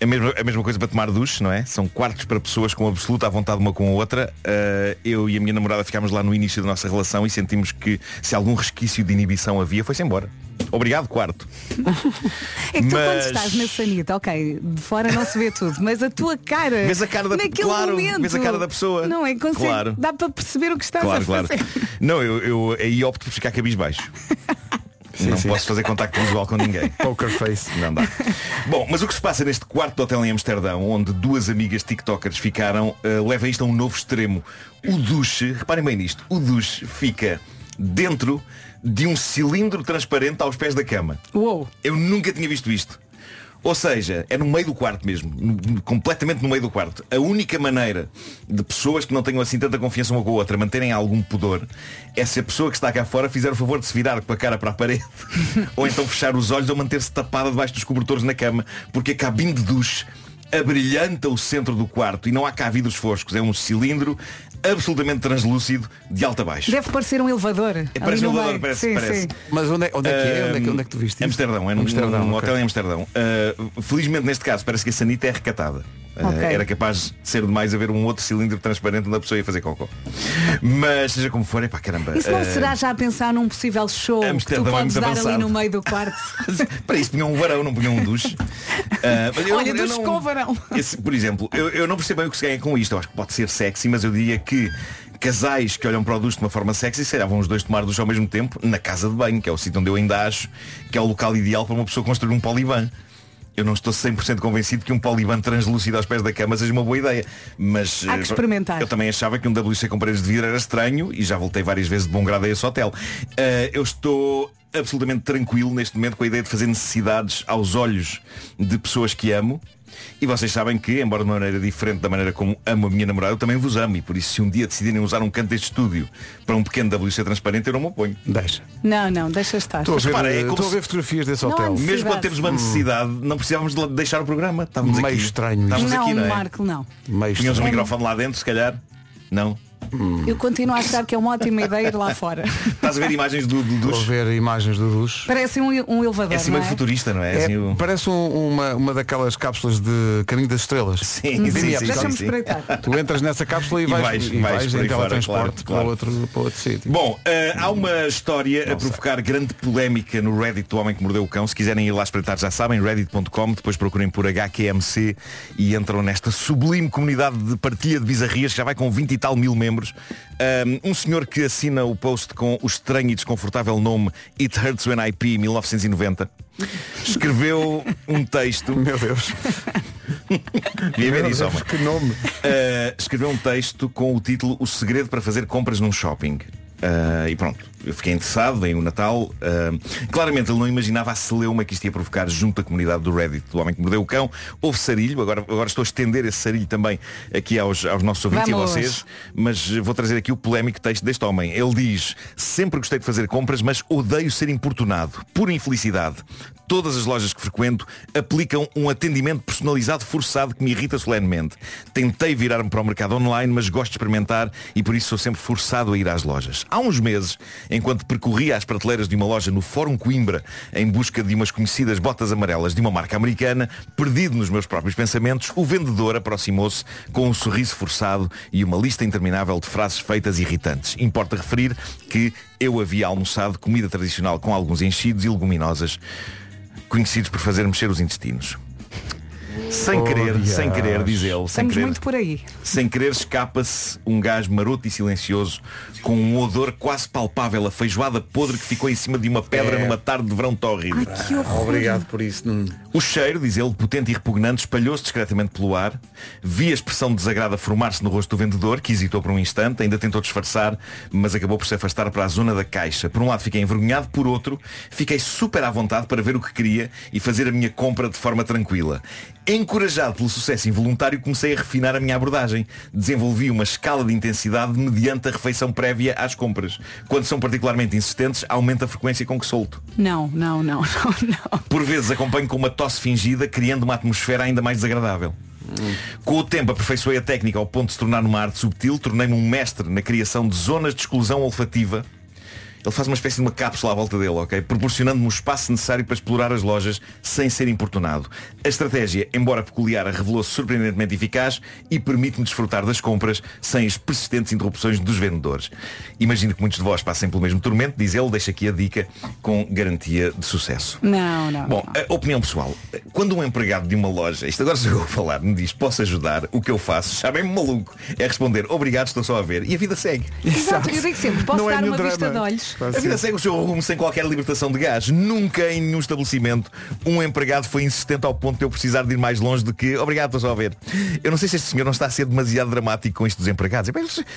A mesma, a mesma coisa para tomar duche, não é? São quartos para pessoas com absoluta vontade uma com a outra. Uh, eu e a minha namorada ficámos lá no início da nossa relação e sentimos que se algum resquício de inibição havia, foi-se embora. Obrigado, quarto. é que tu quando estás na sanita, ok, de fora não se vê tudo, mas a tua cara. Vês a cara da naquele claro, momento, vês a cara da pessoa. Não é? Consegue, claro. Dá para perceber o que estás claro, a fazer. Claro. Não, eu, eu aí opto por ficar cabisbaixo. Sim, não sim. posso fazer contacto visual com ninguém. Poker face. Não dá. Bom, mas o que se passa neste quarto hotel em Amsterdão, onde duas amigas tiktokers ficaram, uh, leva isto a um novo extremo. O duche, reparem bem nisto, o duche fica dentro de um cilindro transparente aos pés da cama. Uou. Eu nunca tinha visto isto. Ou seja, é no meio do quarto mesmo, completamente no meio do quarto. A única maneira de pessoas que não tenham assim tanta confiança uma com a outra manterem algum pudor é se a pessoa que está cá fora fizer o favor de se virar com a cara para a parede ou então fechar os olhos ou manter-se tapada debaixo dos cobertores na cama, porque a cabine de duche abrilhanta o centro do quarto e não há cá vidros foscos. É um cilindro absolutamente translúcido de alto a baixo. Deve parecer um elevador. É, parece um elevador, parece, sim, parece. Sim. Mas onde é, onde é que é? Onde é que, onde é que tu viste? Amsterdão, é num, Amsterdão, num okay. hotel em Amsterdão. Uh, felizmente neste caso parece que a sanita é recatada. Uh, okay. Era capaz de ser demais haver um outro cilindro transparente onde a pessoa ia fazer cocô. Mas seja como for, é pá caramba. Isso não uh, será já a pensar num possível show Amsterdão que tu podes dar avançado. ali no meio do quarto? Para isso punham um varão, não punham um duche. Uh, Olha, duche não, com varão. Esse, por exemplo, eu, eu não percebo bem o que se ganha com isto. Eu acho que pode ser sexy, mas eu diria que casais que olham para o duche de uma forma sexy, se vão os dois tomar duche ao mesmo tempo na casa de banho, que é o sítio onde eu ainda acho que é o local ideal para uma pessoa construir um poliban. Eu não estou 100% convencido que um poliban translúcido aos pés da cama seja uma boa ideia. Mas Há que experimentar. eu também achava que um WC com paredes de vidro era estranho e já voltei várias vezes de bom grado a esse hotel. Uh, eu estou absolutamente tranquilo neste momento com a ideia de fazer necessidades aos olhos de pessoas que amo e vocês sabem que, embora de uma maneira diferente da maneira como amo a minha namorada, eu também vos amo. E por isso, se um dia decidirem usar um canto deste estúdio para um pequeno WC transparente, eu não me oponho. Deixa. Não, não, deixa estar. Estou a ver, repara, é estou a ver fotografias desse hotel. Mesmo quando temos uma necessidade, não precisávamos de deixar o programa. Estávamos Meio aqui. estranho. Estávamos não, aqui, não é? Marco, não. Meio Tínhamos um microfone lá dentro, se calhar. Não. Hum. Eu continuo a achar que é uma ótima ideia ir lá fora. Estás a ver imagens do, do duche? Estou a ver imagens do duche. Parece um, um elevador. É assim meio é? futurista, não é? é assim, o... Parece um, uma, uma daquelas cápsulas de Caminho das Estrelas. Sim, sim, sim, sim, sim. Tu entras nessa cápsula e, vais, vais, e vais, vais em teletransporte claro, claro. para outro, para outro sítio. Bom, uh, há uma história Não a provocar grande polémica no Reddit do Homem que Mordeu o Cão. Se quiserem ir lá espreitar já sabem, reddit.com, depois procurem por HQMC e entram nesta sublime comunidade de partilha de bizarrias que já vai com 20 e tal mil membros. Um, um senhor que assina o post com o estranho e desconfortável nome It Hurts When I Pee 1990 escreveu um texto. Meu Deus. Meu Deus, homem. Que nome. Uh, escreveu um texto com o título O segredo para fazer compras num shopping. Uh, e pronto, eu fiquei interessado, vem o Natal. Uh, claramente ele não imaginava a celeuma que isto ia provocar junto à comunidade do Reddit do Homem que Mordeu o Cão. Houve sarilho, agora, agora estou a estender esse sarilho também aqui aos, aos nossos ouvintes e a vocês, mas vou trazer aqui o polémico texto deste homem. Ele diz, sempre gostei de fazer compras, mas odeio ser importunado. Por infelicidade. Todas as lojas que frequento aplicam um atendimento personalizado forçado que me irrita solenemente. Tentei virar-me para o mercado online, mas gosto de experimentar e por isso sou sempre forçado a ir às lojas. Há uns meses, enquanto percorria as prateleiras de uma loja no Fórum Coimbra em busca de umas conhecidas botas amarelas de uma marca americana, perdido nos meus próprios pensamentos, o vendedor aproximou-se com um sorriso forçado e uma lista interminável de frases feitas irritantes. Importa referir que eu havia almoçado comida tradicional com alguns enchidos e leguminosas conhecidos por fazer mexer os intestinos. Sem querer, oh, sem querer, diz ele. Sem Estamos querer, muito por aí. Sem querer escapa-se um gás maroto e silencioso com um odor quase palpável, a feijoada podre que ficou em cima de uma pedra é. numa tarde de verão tórrido. Ai, que horror. Obrigado por isso. O cheiro, diz ele, potente e repugnante, espalhou-se discretamente pelo ar. Vi a expressão de desagrado a formar-se no rosto do vendedor, que hesitou por um instante, ainda tentou disfarçar, mas acabou por se afastar para a zona da caixa. Por um lado fiquei envergonhado, por outro, fiquei super à vontade para ver o que queria e fazer a minha compra de forma tranquila. Encorajado pelo sucesso involuntário, comecei a refinar a minha abordagem. Desenvolvi uma escala de intensidade mediante a refeição prévia às compras. Quando são particularmente insistentes, aumenta a frequência com que solto. Não, não, não, não, não. Por vezes acompanho com uma tosse fingida, criando uma atmosfera ainda mais desagradável. Com o tempo aperfeiçoei a técnica ao ponto de se tornar uma arte subtil, tornei-me um mestre na criação de zonas de exclusão olfativa Ele faz uma espécie de uma cápsula à volta dele, ok? Proporcionando-me o espaço necessário para explorar as lojas sem ser importunado. A estratégia, embora peculiar, revelou-se surpreendentemente eficaz e permite-me desfrutar das compras sem as persistentes interrupções dos vendedores. Imagino que muitos de vós passem pelo mesmo tormento, diz ele, deixa aqui a dica com garantia de sucesso. Não, não. Bom, não. opinião pessoal. Quando um empregado de uma loja, isto agora eu a falar, me diz, posso ajudar, o que eu faço, já bem maluco, é responder, obrigado, estou só a ver. E a vida segue. Exato, eu digo sempre, posso não é dar é uma drama. vista de olhos. A vida segue o seu rumo sem qualquer libertação de gás. Nunca em nenhum estabelecimento um empregado foi insistente ao ponto de eu precisar de ir mais longe do que obrigado, estou só a ver. Eu não sei se este senhor não está a ser demasiado dramático com isto dos empregados.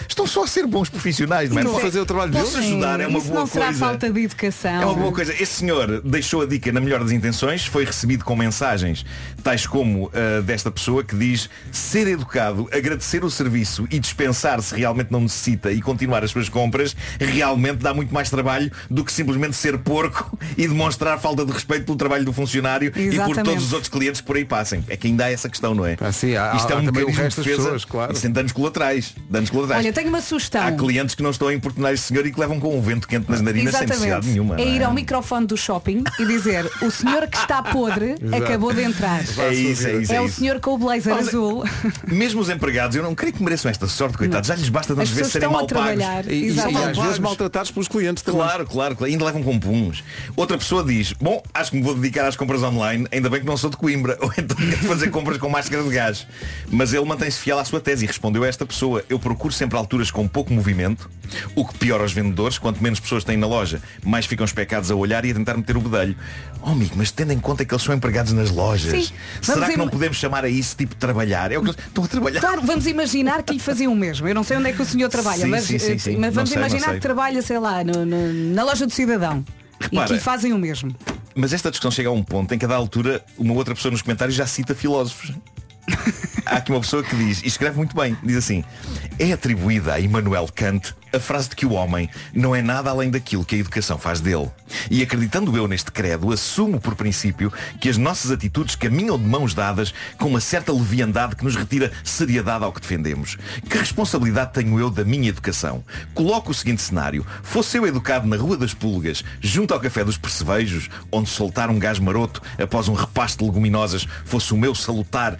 Estão só a ser bons profissionais, não é? Não fazer o trabalho deles. Posso ajudar, é uma Isso boa não será coisa. falta de educação. É uma boa coisa. Este senhor deixou a dica na melhor das intenções, foi recebido com mensagens, tais como uh, desta pessoa que diz ser educado, agradecer o serviço e dispensar se realmente não necessita e continuar as suas compras, realmente dá muito mais trabalho do que simplesmente ser porco e demonstrar falta de respeito pelo trabalho do funcionário Exatamente. e por todos os outros clientes que por aí passem. É que ainda há essa questão, não é? Ah, sim, há, Isto é um mecanismo de defesa pessoas, claro. e sem danos colaterais. Danos colaterais. Olha, tenho uma sugestão. Há clientes que não estão a importunar este senhor e que levam com um vento quente nas narinas sem necessidade nenhuma. É não ir ao microfone do shopping e dizer o senhor que está podre acabou de entrar. É isso, é isso. É é o isso. senhor com o blazer Mas- azul. Mesmo os empregados, eu não creio que mereçam esta sorte, coitados. Já lhes basta As tantas vezes pessoas serem mal pagos. E, e- e às vezes maltratados pelos clientes também. Claro, claro, claro. Ainda levam com puns. Outra pessoa diz, bom, acho que me vou dedicar às compras online, ainda bem que não sou de Coimbra, ou então tenho de fazer compras com máscara de gás. Mas ele mantém-se fiel à sua tese e respondeu a esta pessoa, eu procuro sempre alturas com pouco movimento, o que piora aos vendedores, quanto menos pessoas têm na loja, mais ficam especados a olhar e a tentar meter o bedelho. Oh amigo, mas tendo em conta que eles são empregados nas lojas, Sim. será Vamos que não podemos chamar a isso tipo de trabalhar? É o que estão a trabalhar. Claro, vamos imaginar que lhe faziam o mesmo. Eu não sei onde é que o senhor trabalha, Sim, mas, sim, sim, eh, mas vamos sei, imaginar que trabalha, sei lá, no- no- na loja do cidadão. e Repara. que lhe fazem o mesmo. Mas esta discussão chega a um ponto em que a da altura uma outra pessoa nos comentários já cita filósofos. Há aqui uma pessoa que diz, e escreve muito bem, diz assim, é atribuída a Immanuel Kant a frase de que o homem não é nada além daquilo que a educação faz dele. E acreditando eu neste credo, assumo por princípio que as nossas atitudes caminham de mãos dadas com uma certa leviandade que nos retira seriedade ao que defendemos. Que responsabilidade tenho eu da minha educação? Coloco o seguinte cenário. Fosse eu educado na Rua das Pulgas, junto ao Café dos Percevejos, onde soltar um gás maroto após um repasto de leguminosas fosse o meu salutar,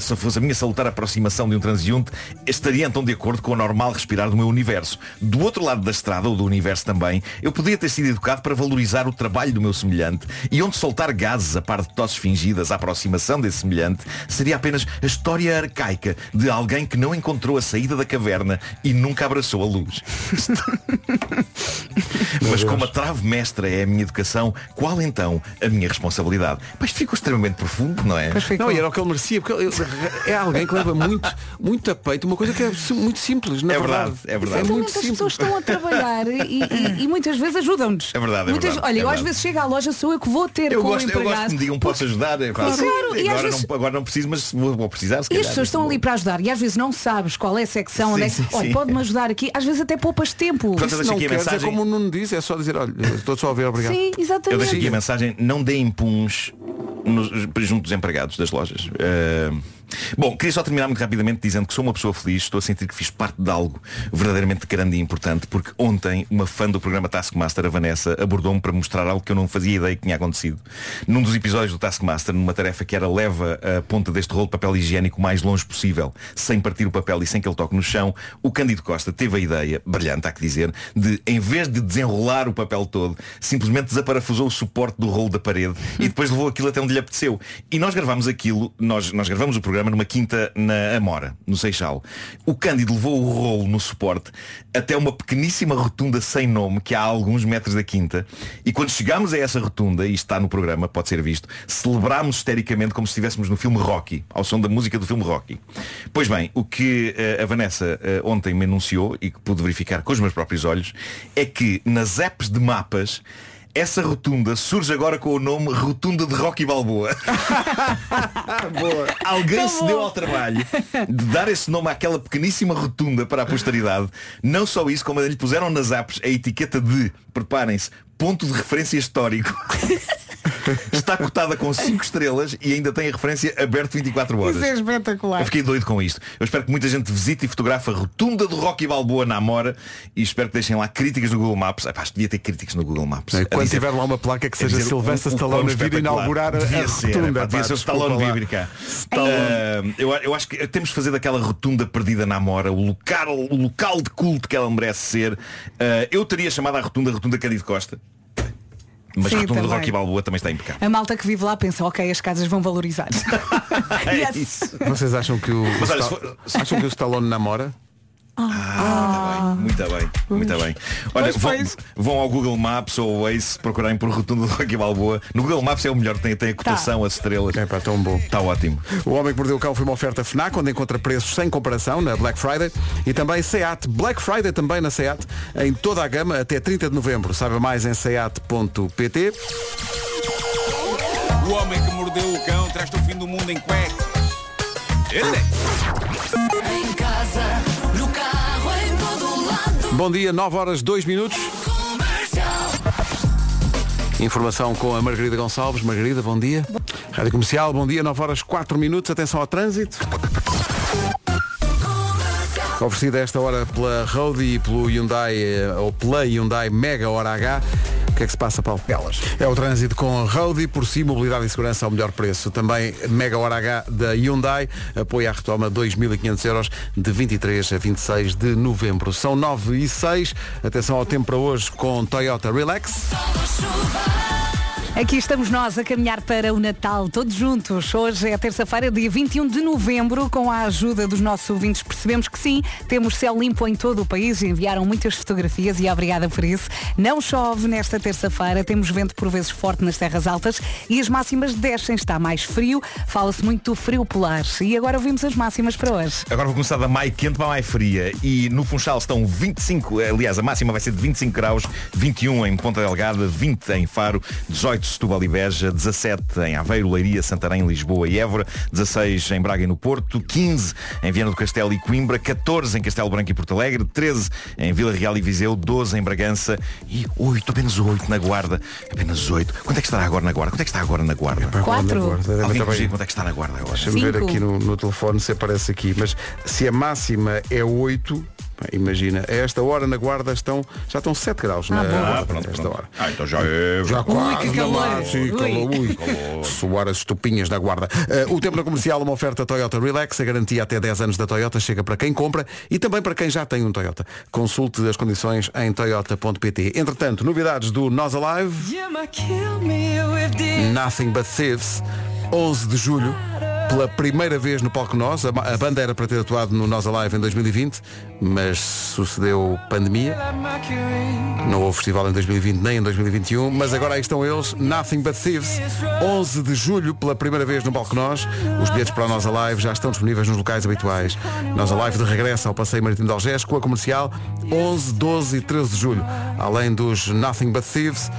se fosse a minha salutar aproximação de um transeunte, estaria então de acordo com o normal respirar do meu universo. Do outro lado da estrada, ou do universo também, eu podia ter sido educado para valorizar o trabalho do meu semelhante e onde soltar gases a par de tosses fingidas à aproximação desse semelhante seria apenas a história arcaica de alguém que não encontrou a saída da caverna e nunca abraçou a luz. Mas como a trave mestra é a minha educação, qual então a minha responsabilidade? Mas isto ficou extremamente profundo, não é? Não, e era o que ele merecia, porque ele- é alguém que leva muito, muito a peito uma coisa que é muito simples, na É verdade. verdade, é verdade. É muito Exatamente, as pessoas estão a trabalhar e, e- e muitas vezes ajudam-nos. É verdade, é Muitas- verdade, Olha, é eu às vezes chego à loja, sou eu que vou ter Eu com gosto, o eu empregado. gosto que me digam posso ajudar. É Claro, fácil. e agora, vezes- não, agora não preciso, mas vou, vou precisar. Se E as pessoas estão ali para ajudar e às vezes não sabes qual é a secção, onde é Sim, que- sim, olha, sim. pode-me ajudar aqui, às vezes até poupas tempo. Portanto, eu deixo não aqui a é mensagem. como o Nuno diz, é só dizer, olha, estou só a ver, obrigado. Sim, Eu exatamente. deixo aqui a mensagem, não deem puns junto dos empregados das lojas. Eh, bom, queria só terminar muito rapidamente dizendo que sou uma pessoa feliz, estou a sentir que fiz parte de algo verdadeiramente grande e importante, porque ontem uma fã do programa Taskmaster, a Vanessa, abordou-me para mostrar algo que eu não fazia ideia que tinha acontecido. Num dos episódios do Taskmaster, numa tarefa que era leva a ponta deste rolo de papel higiênico o mais longe possível, sem partir o papel e sem que ele toque no chão, o Cândido Costa teve a ideia, brilhante há que dizer, de, em vez de desenrolar o papel todo, simplesmente desaparafusou o suporte do rolo da parede e depois levou aquilo até onde lhe apeteceu. E nós gravámos aquilo, nós, nós gravamos o programa numa quinta na Amora, no Seixal. O Cândido levou o rolo no suporte até uma pequeníssima rotunda sem nome que há alguns metros da quinta e quando chegámos a essa rotunda, e está no programa, pode ser visto, celebrámos histericamente como se estivéssemos no filme Rocky, ao som da música do filme Rocky. Pois bem, o que eh, a Vanessa eh, ontem me anunciou e que pude verificar com os meus próprios olhos é que nas apps de mapas essa rotunda surge agora com o nome Rotunda de Rocky Balboa. Alguém Tá se deu ao trabalho de dar esse nome àquela pequeníssima rotunda para a posteridade. Não só isso, como lhe puseram nas apps a etiqueta de, preparem-se, ponto de referência histórico. está cotada com 5 estrelas e ainda tem a referência aberto 24 horas. Isso é espetacular. Eu fiquei doido com isto. Eu espero que muita gente visite e fotografe a rotunda do Rocky Balboa na Amora e espero que deixem lá críticas no Google Maps. Epá, devia ter críticas no Google Maps. É, quando tiver lá uma placa que seja Sylvester Stallone a vir inaugurar a, devia ser, rotunda. epá, devia ser o Stallone vir cá. Uh, eu, eu acho que temos de fazer daquela rotunda perdida na Amora o local, o local de culto que ela merece ser. Uh, eu teria chamado a rotunda Rotunda Cândido Costa. Mas Sim, a rotunda do também. Rocky Balboa também está impecável. A malta que vive lá pensa, ok, as casas vão valorizar. É isso. Vocês acham que o, Mas olha, Sta- se acham que o Stallone namora? Ah, muito bem, muito bem. Olha, Pois, vão, pois. vão ao Google Maps ou ao Waze procurarem por rotunda do Rocky Balboa. No Google Maps é o melhor, tem, tem a cotação, as estrelas. É pá, tão bom. Está ótimo. O Homem que Mordeu o Cão foi uma oferta FNAC, onde encontra preços sem comparação na Black Friday e também SEAT. Black Friday também na SEAT, em toda a gama até 30 de novembro. Saiba mais em seat.pt. O homem que mordeu o cão traz-te o fim do mundo em cuecas. Ele é. Em casa, Bom dia, 9 horas 2 minutos. Informação com a Margarida Gonçalves. Margarida, bom dia. Rádio Comercial, bom dia, 9 horas 4 minutos. Atenção ao trânsito. Oferecida esta hora pela Road e pelo Hyundai, eh, ou pela Hyundai Mega Hora H. O que é que se passa, Paulo? Elas. É o trânsito com a Road por si, mobilidade e segurança ao melhor preço. Também Mega Hora H da Hyundai apoia a retoma 2.500 euros de 23 a 26 de novembro. São 9 e 6. Atenção ao tempo para hoje com Toyota Relax. Aqui estamos nós a caminhar para o Natal, todos juntos. Hoje é terça-feira, dia 21 de novembro. Com a ajuda dos nossos ouvintes, percebemos que sim, temos céu limpo em todo o país. Enviaram muitas fotografias e obrigada por isso. Não chove nesta terça-feira, temos vento por vezes forte nas terras altas e as máximas descem. Está mais frio, fala-se muito do frio polar. E agora ouvimos as máximas para hoje. Agora vou começar da mai quente para mai fria e no Funchal estão 25, aliás a máxima vai ser de 25 graus, 21 em Ponta Delgada, 20 em Faro, 18 Setúbal e Beja, 17 em Aveiro, Leiria, Santarém, Lisboa e Évora, 16 em Braga e no Porto, 15 em Viana do Castelo e Coimbra, 14 em Castelo Branco e Porto Alegre, 13 em Vila Real e Viseu, 12 em Bragança e 8, apenas 8 na Guarda, apenas 8. Quanto é que estará agora na Guarda? Quanto é que está agora na Guarda? Quatro. Agora, deve Alguém diga quanto é que está na Guarda agora? Deixa-me ver aqui no, no telefone se aparece aqui. Mas se a máxima é 8, pá, imagina, a esta hora na guarda estão, já estão 7 graus na boa. guarda, Ah, pronto, esta pronto. hora. Ah, então já é. Já quase que na calor. sim, Ui. calor, ui. Suar as estupinhas da guarda. Eh, o tempo na comercial, uma oferta Toyota Relax, a garantia até 10 anos da Toyota chega para quem compra e também para quem já tem um Toyota. Consulte as condições em toyota.pt. Entretanto, novidades do Nós Alive. Nothing But Thieves, 11 de julho, pela primeira vez no palco Nós. A, banda era para ter atuado no Nós Alive em 2020, mas sucedeu pandemia. Não houve festival em 2020 nem em 2021, mas agora aí estão eles, Nothing But Thieves, 11 de julho, pela primeira vez no palco Nós. Os bilhetes para o Nós Alive já estão disponíveis nos locais habituais. Nós Alive de regresso ao Passeio Marítimo de Algés com a comercial 11, 12 e 13 de julho. Além dos Nothing But Thieves,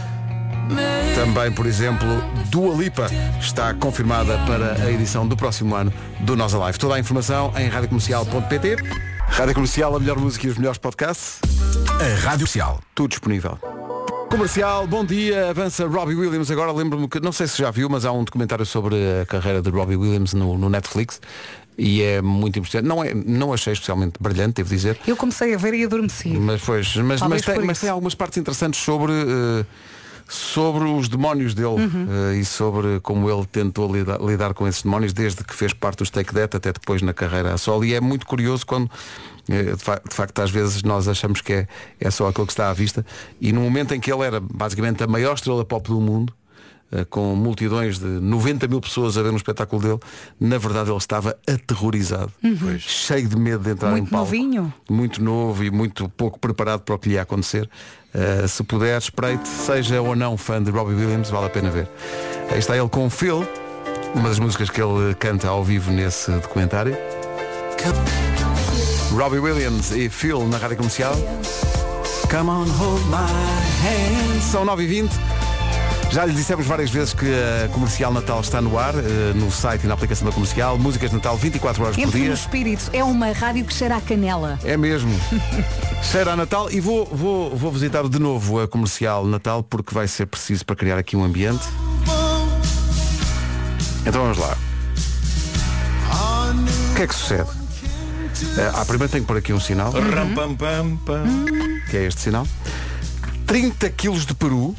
também, por exemplo, Dua Lipa está confirmada para a edição do próximo ano do Nós Alive. Toda a informação em radiocomercial.pt. Rádio Comercial, a melhor música e os melhores podcasts. A Rádio Comercial. Tudo disponível. Comercial, bom dia, avança Robbie Williams agora, lembro-me que, não sei se já viu, mas há um documentário sobre a carreira de Robbie Williams no, no Netflix e é muito importante. Não, é, não achei especialmente brilhante, devo dizer, Eu comecei a ver e adormeci. mas, pois, mas, mas, tem, mas tem algumas partes interessantes sobre, eh, sobre os demónios dele Uhum. eh, e sobre como ele tentou lidar, lidar com esses demónios desde que fez parte dos Take That até depois na carreira a solo. E é muito curioso quando, eh, de, fa- de facto, às vezes nós achamos que é, é só aquilo que está à vista. E no momento em que ele era basicamente a maior estrela pop do mundo, com multidões de 90 mil pessoas a ver um espetáculo dele, na verdade ele estava aterrorizado, cheio de medo de entrar Muito em palco novinho. muito novo e muito pouco preparado para o que lhe ia acontecer. Uh, se puder, espreite, seja ou não fã de Robbie Williams, vale a pena ver. Aí está ele com Phil, uma das músicas que ele canta ao vivo nesse documentário. Robbie Williams e Phil na rádio comercial. Come on, hold my hand. São 9h20. Já lhe dissemos várias vezes que a Comercial Natal está no ar, eh, no site e na aplicação da Comercial. Músicas de Natal 24 horas por Entre dia. no espírito, é uma rádio que cheira a canela. É mesmo. Cheira a Natal e vou, vou, vou visitar de novo a comercial Natal porque vai ser preciso para criar aqui um ambiente. Então vamos lá. O que é que sucede? Ah, primeiro tenho que pôr aqui um sinal. Ram, pam, pam, pam. Que é este sinal. 30 quilos de peru.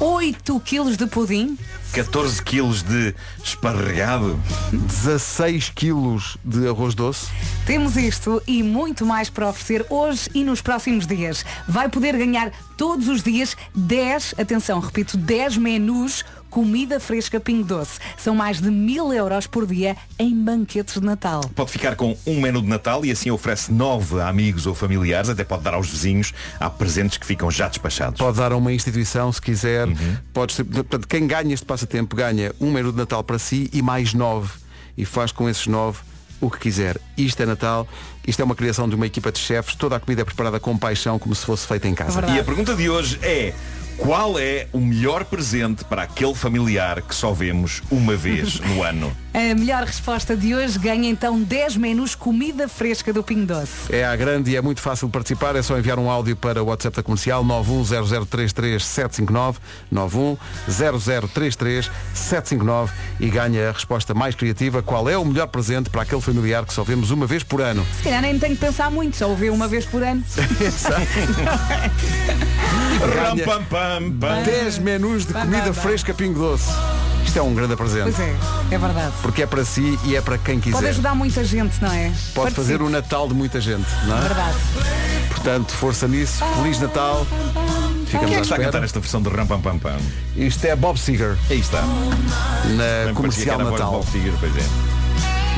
8 quilos de pudim. 14 quilos de esparregado. 16 quilos de arroz doce. Temos isto e muito mais para oferecer hoje e nos próximos dias. Vai poder ganhar todos os dias 10, atenção, repito, 10 menus comida fresca Pingo Doce. São mais de mil euros por dia em banquetes de Natal. Pode ficar com um menu de Natal e assim oferece nove a amigos ou familiares, até pode dar aos vizinhos. Há presentes que ficam já despachados. Pode dar a uma instituição se quiser. Uhum. Pode ser, portanto, quem ganha este passatempo ganha um menu de Natal para si e mais nove. E faz com esses nove o que quiser. Isto é Natal, isto é uma criação de uma equipa de chefes, toda a comida é preparada com paixão, como se fosse feita em casa. É e a pergunta de hoje é qual é o melhor presente para aquele familiar que só vemos uma vez no ano? A melhor resposta de hoje ganha então 10 menus comida fresca do Pingo Doce. É a grande e é muito fácil participar, é só enviar um áudio para o WhatsApp da comercial 910033759 910033759 e ganha a resposta mais criativa. Qual é o melhor presente para aquele familiar que só vemos uma vez por ano? Se calhar nem tenho que pensar muito, só ouvir uma vez por ano. ganha 10 menus de comida fresca Pingo Doce. Isto é um grande presente. Pois é, é verdade. Porque é para si e é para quem quiser. Pode ajudar muita gente, não é? Pode Participe. fazer o Natal de muita gente, não é? Verdade. Portanto, força nisso. Feliz Natal. Ficamos Quem é que está a cantar esta versão de Ram Pam Pam Pam? Isto é Bob Seger. Aí está. Na Bem, comercial Natal. Bob Seger, pois é.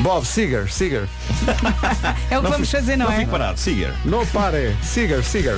Bob, Seger, Seger. é o que não vamos fazer, não, não é? Não fique parado, Seger. Não pare, Seger, Seger.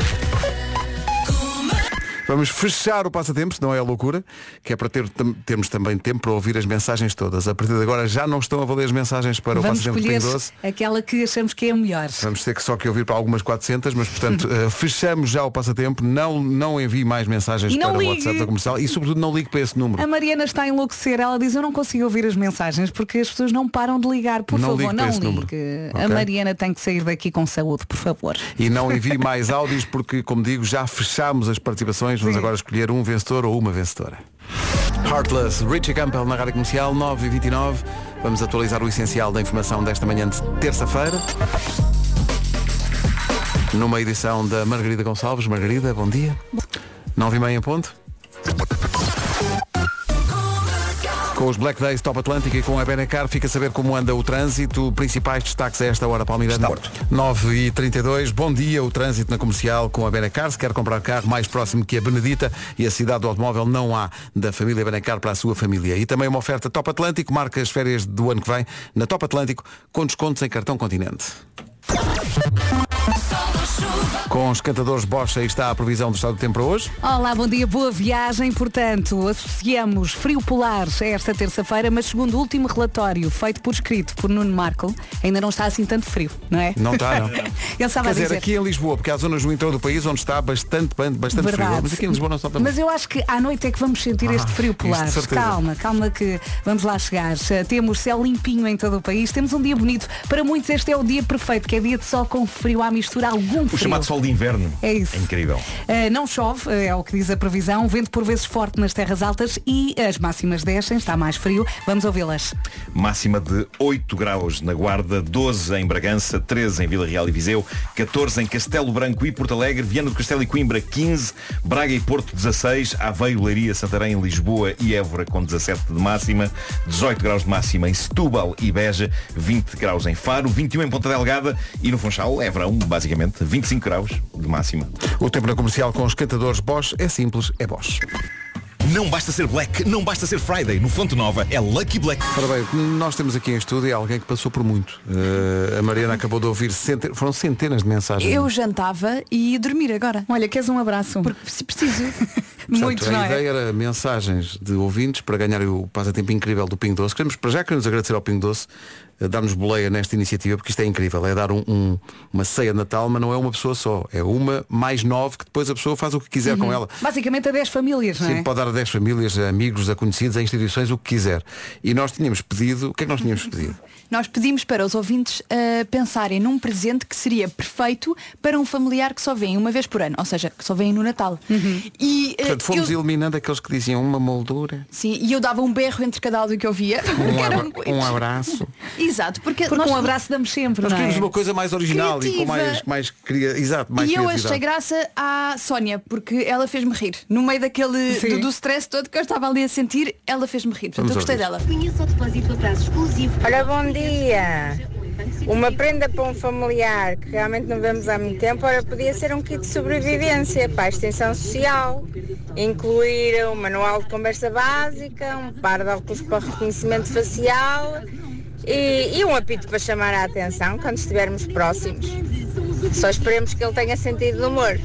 Vamos fechar o passatempo, se não é a loucura, que é para ter, termos também tempo para ouvir as mensagens todas. A partir de agora já não estão a valer as mensagens para Vamos o passatempo escolher de Doce. aquela que achamos que é a melhor. Vamos ter que só que ouvir para algumas 400, mas portanto uh, fechamos já o passatempo. Não, não envie mais mensagens para ligue. o WhatsApp da comercial e sobretudo não ligue para esse número. A Mariana está a enlouquecer. Ela diz eu não consigo ouvir as mensagens porque as pessoas não param de ligar. Por não favor, ligue não ligue. Okay. A Mariana tem que sair daqui com saúde, por favor. E não envie mais áudios porque, como digo, já fechamos as participações. Vamos agora escolher um vencedor ou uma vencedora. Heartless, Richie Campbell na Rádio Comercial, 9 e 29 Vamos atualizar o essencial da informação desta manhã de terça-feira. Numa edição da Margarida Gonçalves. Margarida, bom dia. 9 e meia ponto. Com os Black Days Top Atlântico e com a Benacar, fica a saber como anda o trânsito. Principais destaques a esta hora, Palmeirante. 9 e 32 Bom dia, o trânsito na comercial com a Benacar. Se quer comprar carro mais próximo que a Benedita e a cidade do automóvel não há da família Benacar para a sua família. E também uma oferta Top Atlântico, marca as férias do ano que vem na Top Atlântico com descontos em cartão Continente. Com os cantadores Bosch, aí está a previsão do estado do tempo para hoje. Olá, bom dia, boa viagem. Portanto, associamos frio polar a esta terça-feira, mas segundo o último relatório feito por escrito por Nuno Marco, ainda não está assim tanto frio, não é? Não está, não. Ele estava Quer a dizer, dizer... aqui em Lisboa, porque há zonas no interior do país onde está bastante, bastante Verdade. frio. Mas aqui em Lisboa não está também. Mas eu acho que à noite é que vamos sentir ah, este frio polar. Calma, calma que vamos lá chegar. Temos céu limpinho em todo o país, temos um dia bonito. Para muitos este é o dia perfeito, que é dia de sol com frio à mistura algum frio. O chamado sol de inverno. É isso. É incrível. Uh, não chove, é o que diz a previsão. Vento por vezes forte nas terras altas e as máximas descem, está mais frio. Vamos ouvi-las. Máxima de 8 graus na Guarda, 12 em Bragança, 13 em Vila Real e Viseu, 14 em Castelo Branco e Porto Alegre, Viana do Castelo e Coimbra 15, Braga e Porto 16, Aveiro, Leiria, Santarém, Lisboa e Évora com 17 de máxima, 18 graus de máxima em Setúbal e Beja, 20 graus em Faro, 21 em Ponta Delgada e no Funchal, Évora 1, basicamente, 25 graus de máxima. O tempo na comercial com os cantadores Bosch é simples, é Bosch. Não basta ser Black, não basta ser Friday. No Fonte Nova é Lucky Black. Ora bem, nós temos aqui em estúdio alguém que passou por muito. Uh, a Mariana acabou de ouvir, centenas, foram centenas de mensagens. Eu jantava e ia dormir agora. Olha, queres um abraço? Porque se preciso. Portanto, a é? ideia era mensagens de ouvintes para ganhar o passatempo incrível do Pingo Doce. Queremos, para já queremos agradecer ao Pingo Doce dar-nos boleia nesta iniciativa, porque isto é incrível. É dar um, um, uma ceia de Natal, mas não é uma pessoa só. É uma mais nove que depois a pessoa faz o que quiser uhum. com ela. Basicamente a 10 famílias, não é? Sim, pode dar a 10 famílias, a amigos, a conhecidos, a instituições, o que quiser. E nós tínhamos pedido, o que é que nós tínhamos pedido? Nós pedimos para os ouvintes uh, pensarem num presente que seria perfeito para um familiar que só vem uma vez por ano, ou seja, que só vem no Natal. Uhum. E, uh, Portanto, fomos eu... eliminando aqueles que diziam uma moldura. Sim, e eu dava um berro entre cada áudio que eu via. Um, abra um abraço. Exato, porque, porque nós... um abraço damos sempre. Nós queremos é? uma coisa mais original Criativa. e com mais, mais cria... Exato, mais E eu achei graça à Sónia, porque ela fez-me rir. No meio daquele do, do stress todo que eu estava ali a sentir, ela fez-me rir. Portanto, eu gostei ouvir. dela. Conheço o depósito de atraso exclusivo. Olha, bom dia. Uma prenda para um familiar que realmente não vemos há muito tempo, ora podia ser um kit de sobrevivência para a extensão social, incluir um manual de conversa básica, um par de óculos para reconhecimento facial e, e um apito para chamar a atenção quando estivermos próximos. Só esperemos que ele tenha sentido de humor.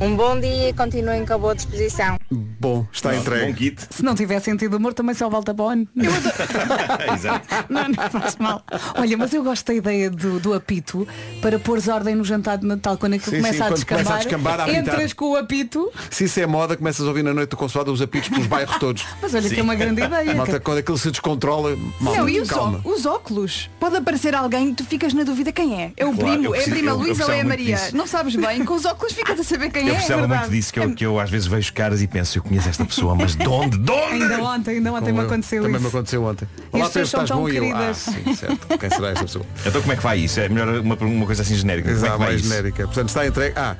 Um bom dia e continuem com a boa disposição. Bom, está Bom entregue. kit. Se não tiver sentido humor, também só volta adoro- Exato. Não, não faz mal. Olha, mas eu gosto da ideia do, do apito para pôres ordem no jantar de Natal quando aquilo Sim, começa, sim, a, quando descambar, começa a descambar, a. Entras com o apito. Se isso é moda, começas a ouvir na noite do consulado os apitos pelos bairros todos. Mas olha que é uma grande ideia. Malta, quando aquilo se descontrola, mal, não, e os, calma. ó- os óculos? Pode aparecer alguém, tu ficas na dúvida quem é. É o Claro, primo, eu é a preciso- prima Luísa ou é a Maria. disso. Não sabes bem, com os óculos ficas a saber quem Eu é. é precisava muito verdade. disso, que eu, que eu às vezes vejo caras e penso, eu conheço esta pessoa, mas de onde? De onde? Ainda ontem, ainda ontem me aconteceu Também isso. me aconteceu ontem. Olá, Pedro, estás tão bom? E eu, ah, sim, certo. Quem será esta pessoa? Então como é que vai isso? É melhor uma, uma coisa assim genérica. É Exato, mais isso? genérica. Portanto, está entregue. Ah,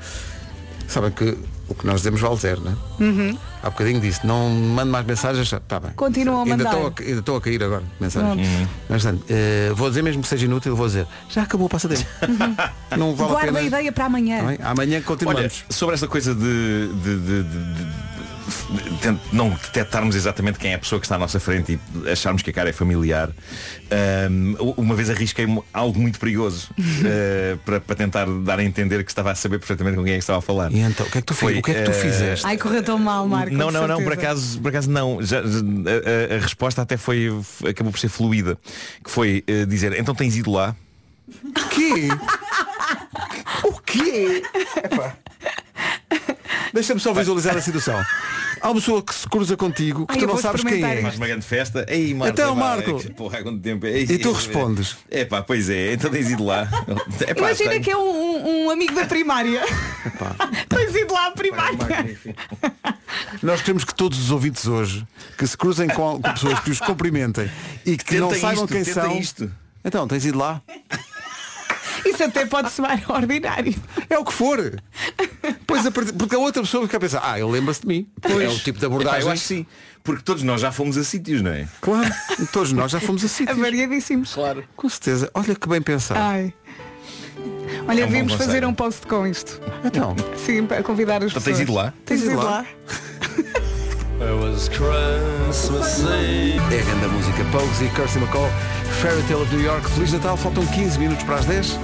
sabem que o que nós dizemos vale zero, não é? Uhum. Há bocadinho disse, não mando mais mensagens, está bem. Continuam a Ainda mandar. estou a, ainda estou a cair agora, mensagens. Uhum. Mas, portanto, eh, vou dizer mesmo que seja inútil, vou dizer, já acabou o passatempo. Não vale a Guarda pena. a ideia para amanhã. Amanhã Olha, continuamos. sobre esta coisa de, de- de- de- não detectarmos exatamente quem é a pessoa que está à nossa frente e acharmos que a cara é familiar, uma vez arrisquei algo muito perigoso eh, para, para tentar dar a entender que estava a saber perfeitamente com quem é que estava a falar. E então, o que é que tu, Foi, o que, é que tu eh, fizeste? Ai, correu tão mal, Marco. não, não, não, por acaso, por acaso não. Já- já- a, a- a resposta até foi, acabou por ser fluida. Que foi eh, dizer, então tens ido lá? quê? o quê? Epá. Deixa-me só visualizar a situação. Há uma pessoa que se cruza contigo que Ai, tu não sabes quem é. Faz uma grande festa. Ei, Marco, Então, Marco. é que, Porra, há quanto tempo? Ei, E tu ei, respondes. É pá, pois é, então tens ido lá. Epá, Imagina tenho. que é um, um- um amigo da primária. Tens ido lá à primária. Nós queremos que todos os ouvintes hoje que se cruzem com, com pessoas que os cumprimentem e que Tenta não saibam isto, quem tenta são. isto. Então, tens ido lá? Isso até pode soar ordinário. É o que for. Pois a partir- porque a outra pessoa fica a pensar, ah, ele lembra-se de mim. É o tipo de Epá, abordagem. eu acho que sim. Porque todos nós já fomos a sítios, não é? Claro, todos nós já fomos a sítios. Variadíssimos. Claro. Com certeza. Olha que bem pensado. Ai. Olha, É um bom devíamos fazer conselho. um post com isto. Então, Sim, para convidar as Então pessoas. tens ido lá? Tens ido lá? é a grande música. Pogues e Kirsty McCall, Fairy Tale of New York. Feliz Natal, faltam 15 minutos para as 10.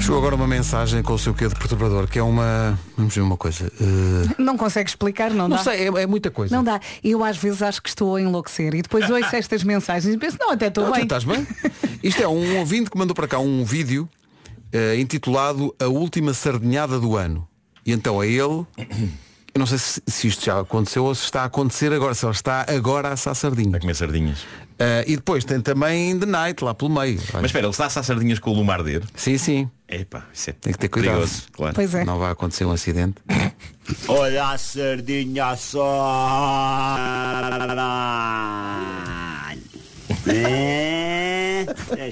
Chegou agora uma mensagem com o seu quê de perturbador, que é uma. Vamos ver uma coisa. eh, Não consegue explicar, não, Não dá. sei, é, é muita coisa. Não dá. Eu às vezes acho que estou a enlouquecer e depois ouço estas mensagens e penso, não, até estou Não, bem. tu estás bem? Isto é um ouvinte que mandou para cá um vídeo eh, intitulado A Última Sardinhada do Ano. E então a ele, eu não sei se, se isto já aconteceu ou se está a acontecer agora, se ele está agora a assar sardinha. A comer sardinhas. Eh, e depois tem também The Night lá pelo meio. Mas espera, ele está a assar sardinhas com o lume arder? Sim, sim. Epá, isso é Tem que ter cuidado. perigoso, claro. Pois é. Não vai acontecer um acidente. Olha a sardinha só. É, é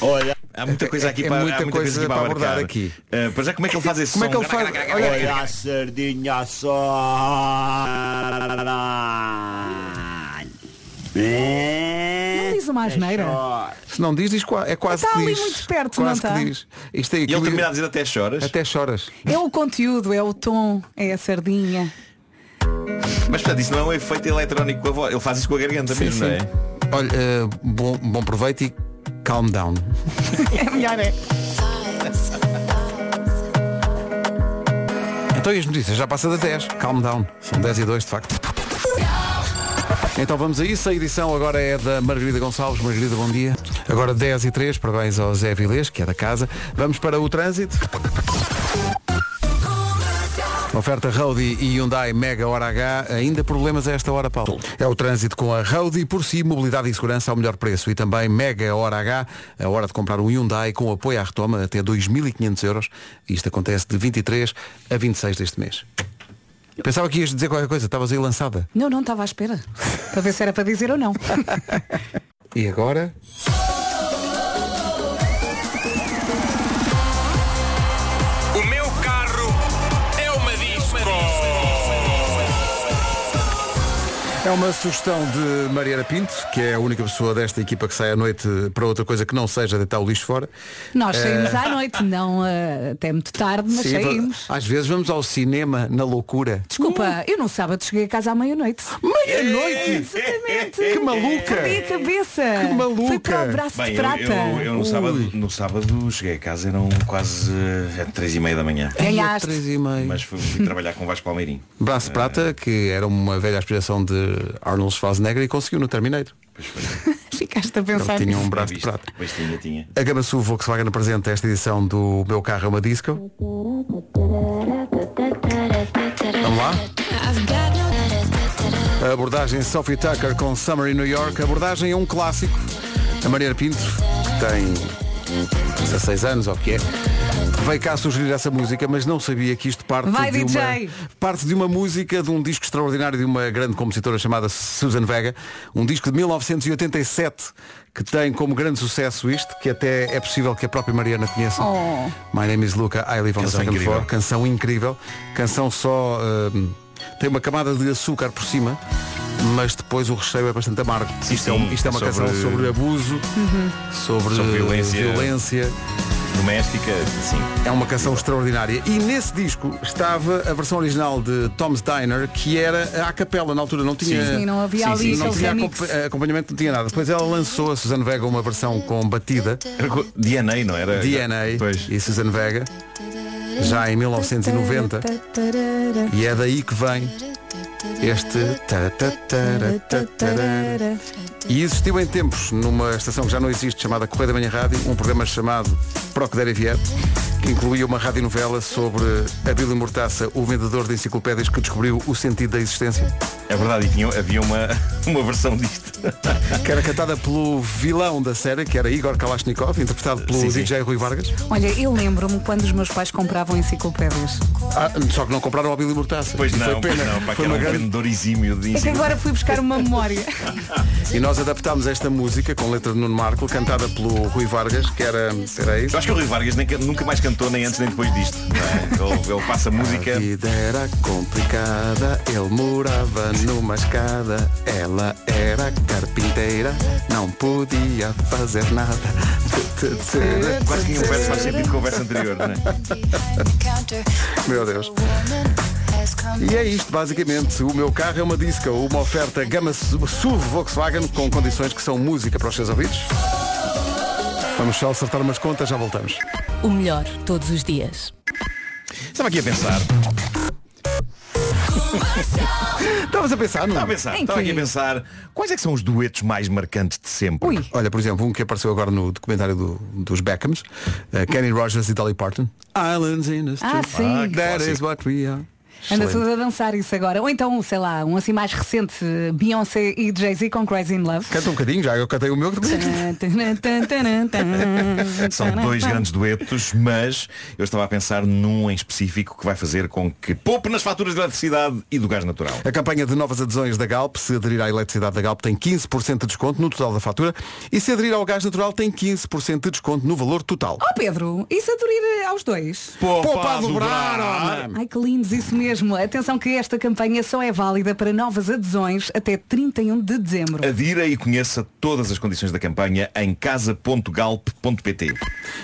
Olha. Há muita coisa aqui É para, muita há muita coisa coisa aqui para abordar aqui. Eh, para já, como é que ele faz esse Como é som? que ele faz? Olha a sardinha só. É, Não diz uma asneira. Se não diz, diz é quase Está que ali diz. muito perto, quase não que está? diz. Isto é E ele termina a dizer até choras. Até choras. É o conteúdo, é o tom, é a sardinha. Mas portanto, isso não é um efeito eletrónico com a voz. Ele faz isso com a garganta Sim, mesmo, sim. não é? Olha, eh, bom, bom proveito e calm down. É melhor é. Então e as notícias? Já passa da 10. Calm down. São 10 e 2, de facto. Então vamos a isso. A edição agora é da Margarida Gonçalves. Margarida, bom dia. Agora 10 e 3. Parabéns ao Zé Vilês, que é da casa. Vamos para o trânsito. Oferta Roadie e Hyundai Mega Hora H. Ainda problemas a esta hora, Paulo? É o trânsito com a Roadie. Por si, mobilidade e segurança ao melhor preço. E também Mega Hora H. A hora de comprar um Hyundai com apoio à retoma até 2.500 euros. Isto acontece de 23 a 26 deste mês. Pensava que ias dizer qualquer coisa, estavas aí lançada. Não, não estava à espera. para ver se era para dizer ou não. e agora? É uma sugestão de Mariana Pinto, que é a única pessoa desta equipa que sai à noite para outra coisa que não seja deitar o lixo fora. Nós saímos Eh, à noite, não eh, até muito tarde, mas sim, saímos. Às vezes vamos ao cinema na loucura. Desculpa, eu no sábado cheguei a casa à meia-noite. Meia-noite? Exatamente. Que maluca! Perdi a cabeça. Que maluca! Fui para o braço Bem, de eu, prata. eu- eu no, sábado, no sábado cheguei a casa, eram quase eh, três e meia da manhã. Ganhaste. Três e meia. Mas fui, fui trabalhar com o Vasco Palmeirinho. Braço de Prata, que era uma velha aspiração de Arnold Schwarzenegger e conseguiu no Terminator. Ficaste a Ele pensar tinha um braço de prata. Pois tinha, tinha. A Gama Sul Volkswagen apresenta esta edição do Meu Carro é uma Disco. Vamos lá? A abordagem Sophie Tucker com Summer in New York. A abordagem é um clássico. A Mariana Pinto, que tem 16 anos, ou o que é, veio cá sugerir essa música, mas não sabia que isto parte Vai, de DJ. uma parte de uma música de um disco extraordinário de uma grande compositora chamada Susan Vega, um disco de 1987 que tem como grande sucesso isto, que até é possível que a própria Mariana conheça. Oh. My name is Luca, I live on the Canção second incrível. floor. Canção incrível. Canção só hum, tem uma camada de açúcar por cima, mas depois o recheio é bastante amargo. Sim, isto, é, um- sim. isto é uma Sobre- canção sobre abuso, sobre, Sobre violência. violência. Doméstica, sim. É uma canção extraordinária. E nesse disco estava a versão original de Tom's Diner, que era a capela na altura, não tinha. Sim, não havia ali não aqueles tinha acompanhamento, não tinha nada. Depois ela lançou a Suzanne Vega uma versão com batida, Era DNA, não era? DNA Pois. e Suzanne Vega, já em 1990. E é daí que vem este. E existiu em tempos, numa estação que já não existe, chamada Correio da Manhã Rádio, um programa chamado Pro que der e vier, que incluía uma radionovela sobre Abílio Mortaça, o vendedor de enciclopédias que descobriu o sentido da existência. É verdade, e tinha, havia uma, uma versão disto. Que era cantada pelo vilão da série, que era Igor Kalashnikov, interpretado pelo Sim, sim. DJ Rui Vargas. Olha, eu lembro-me quando os meus pais compravam enciclopédias. Ah, só que não compraram o Abílio Mortaça. Pois não, foi pois pena. não, para que foi uma um grande vendedor exímio de É que agora fui buscar uma memória. E nós adaptámos esta música com letra de Nuno Marco, cantada pelo Rui Vargas, que era. Era isso. Eu acho que o Rui Vargas nem- nunca mais cantou nem antes nem depois disto. não é? Ele, ele passa música. A vida era complicada, ele morava numa escada, ela era carpinteira, não podia fazer nada. Quase que um verso faz sentido com o verso anterior, não é? Meu Deus. E é isto, basicamente. O meu carro é uma disco, uma oferta gama SUV Volkswagen com condições que são música para os seus ouvidos. Vamos só acertar umas contas, já voltamos. O melhor todos os dias. Estava aqui a pensar. Estavas a pensar, não? Estava a pensar, estava aqui a pensar quais é que são os duetos mais marcantes de sempre. Ui. Olha, por exemplo, um que apareceu agora no documentário do- dos Beckhams, uh, Kenny Rogers e Dolly Parton. Islands in the Ah, street. sim. That is what we are. Anda tudo a dançar isso agora. Ou então, sei lá, um assim mais recente, Beyoncé e Jay-Z com Crazy in Love. Canta um bocadinho, já eu cantei o meu. São dois grandes duetos, mas eu estava a pensar num em específico que vai fazer com que poupe nas faturas de eletricidade e do gás natural. A campanha de novas adesões da Galp, se aderir à eletricidade da Galp, tem 15% de desconto no total da fatura e se aderir ao gás natural tem 15% de desconto no valor total. Oh Pedro, isso aderir aos dois? Poupa a dobrar. Ai que lindos, isso mesmo. Atenção que esta campanha só é válida para novas adesões até 31 de dezembro. Adira e conheça todas as condições da campanha em casa.galp.pt.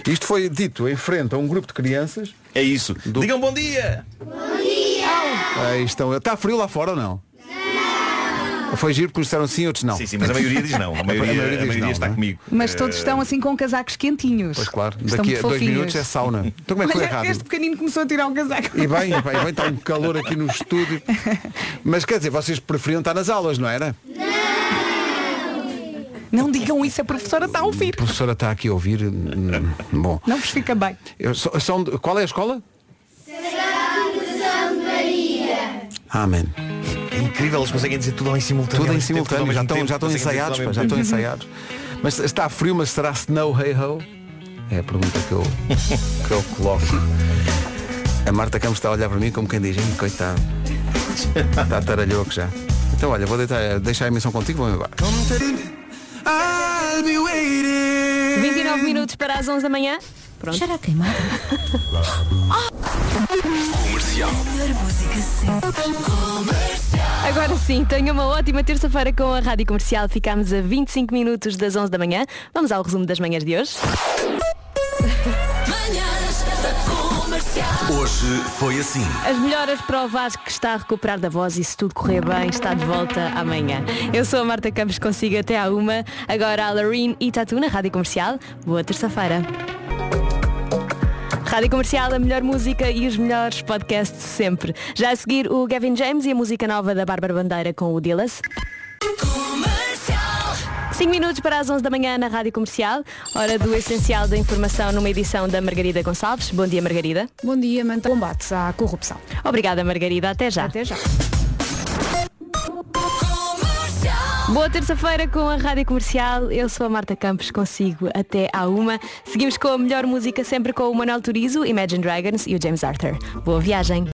Isto foi dito em frente a um grupo de crianças. É isso. Digam bom dia! Aí estão. Está frio lá fora ou não? Foi giro porque disseram sim, outros não. Sim, sim, mas a maioria diz não. A maioria, a maioria, diz não, está não é? comigo. Mas todos Eh, estão assim com casacos quentinhos. Pois claro, Estão daqui a muito dois fofinhos. minutos é sauna. Então como é que foi a Olha, rádio? este pequenino começou a tirar o casaco. E bem, e bem, bem, está um calor aqui no estúdio. Mas quer dizer, vocês preferiam estar nas aulas, não era? Não digam isso, a professora está a A ouvir. professora está aqui a ouvir. hum, Bom. Não vos fica bem. Eu são de- qual é a escola? Amém. Incrível, eles conseguem dizer tudo em simultâneo. Tudo ao em mesmo tempo, tudo ao simultâneo, já mesmo estão, tempo, já estão conseguem dizer ensaiados, pá, já estão ensaiados. Mas está frio, mas será snow hey ho? É a pergunta que eu, que eu coloco. A Marta Campos está a olhar para mim como quem diz, "Ih, coitado. Está taralhoco já. Então olha, vou deitar, deixar a emissão contigo, vamos embora. 29 minutos para as 11 da manhã. Pronto. A queimado. Comercial. Agora sim, tenha uma ótima terça-feira com a Rádio Comercial. Ficamos a 25 minutos das 11 da manhã. Vamos ao resumo das manhãs de hoje. Hoje foi assim. As melhoras para o Vasco que está a recuperar da voz e se tudo correr bem está de volta amanhã. Eu sou a Marta Campos, consigo até à uma. Agora a Loreen e Tatu na Rádio Comercial. Boa terça-feira. Rádio Comercial, a melhor música e os melhores podcasts sempre. Já a seguir o Gavin James e a música nova da Bárbara Bandeira com o Dillas. 5 minutos para as 11 da manhã na Rádio Comercial. Hora do essencial da informação numa edição da Margarida Gonçalves. Bom dia, Margarida. Bom dia, Manta. Combates à corrupção. Obrigada, Margarida. Até já. Até já. Boa terça-feira com a Rádio Comercial. Eu sou a Marta Campos, consigo até à uma. Seguimos com a melhor música sempre com o Manuel Turizo, Imagine Dragons e o James Arthur. Boa viagem.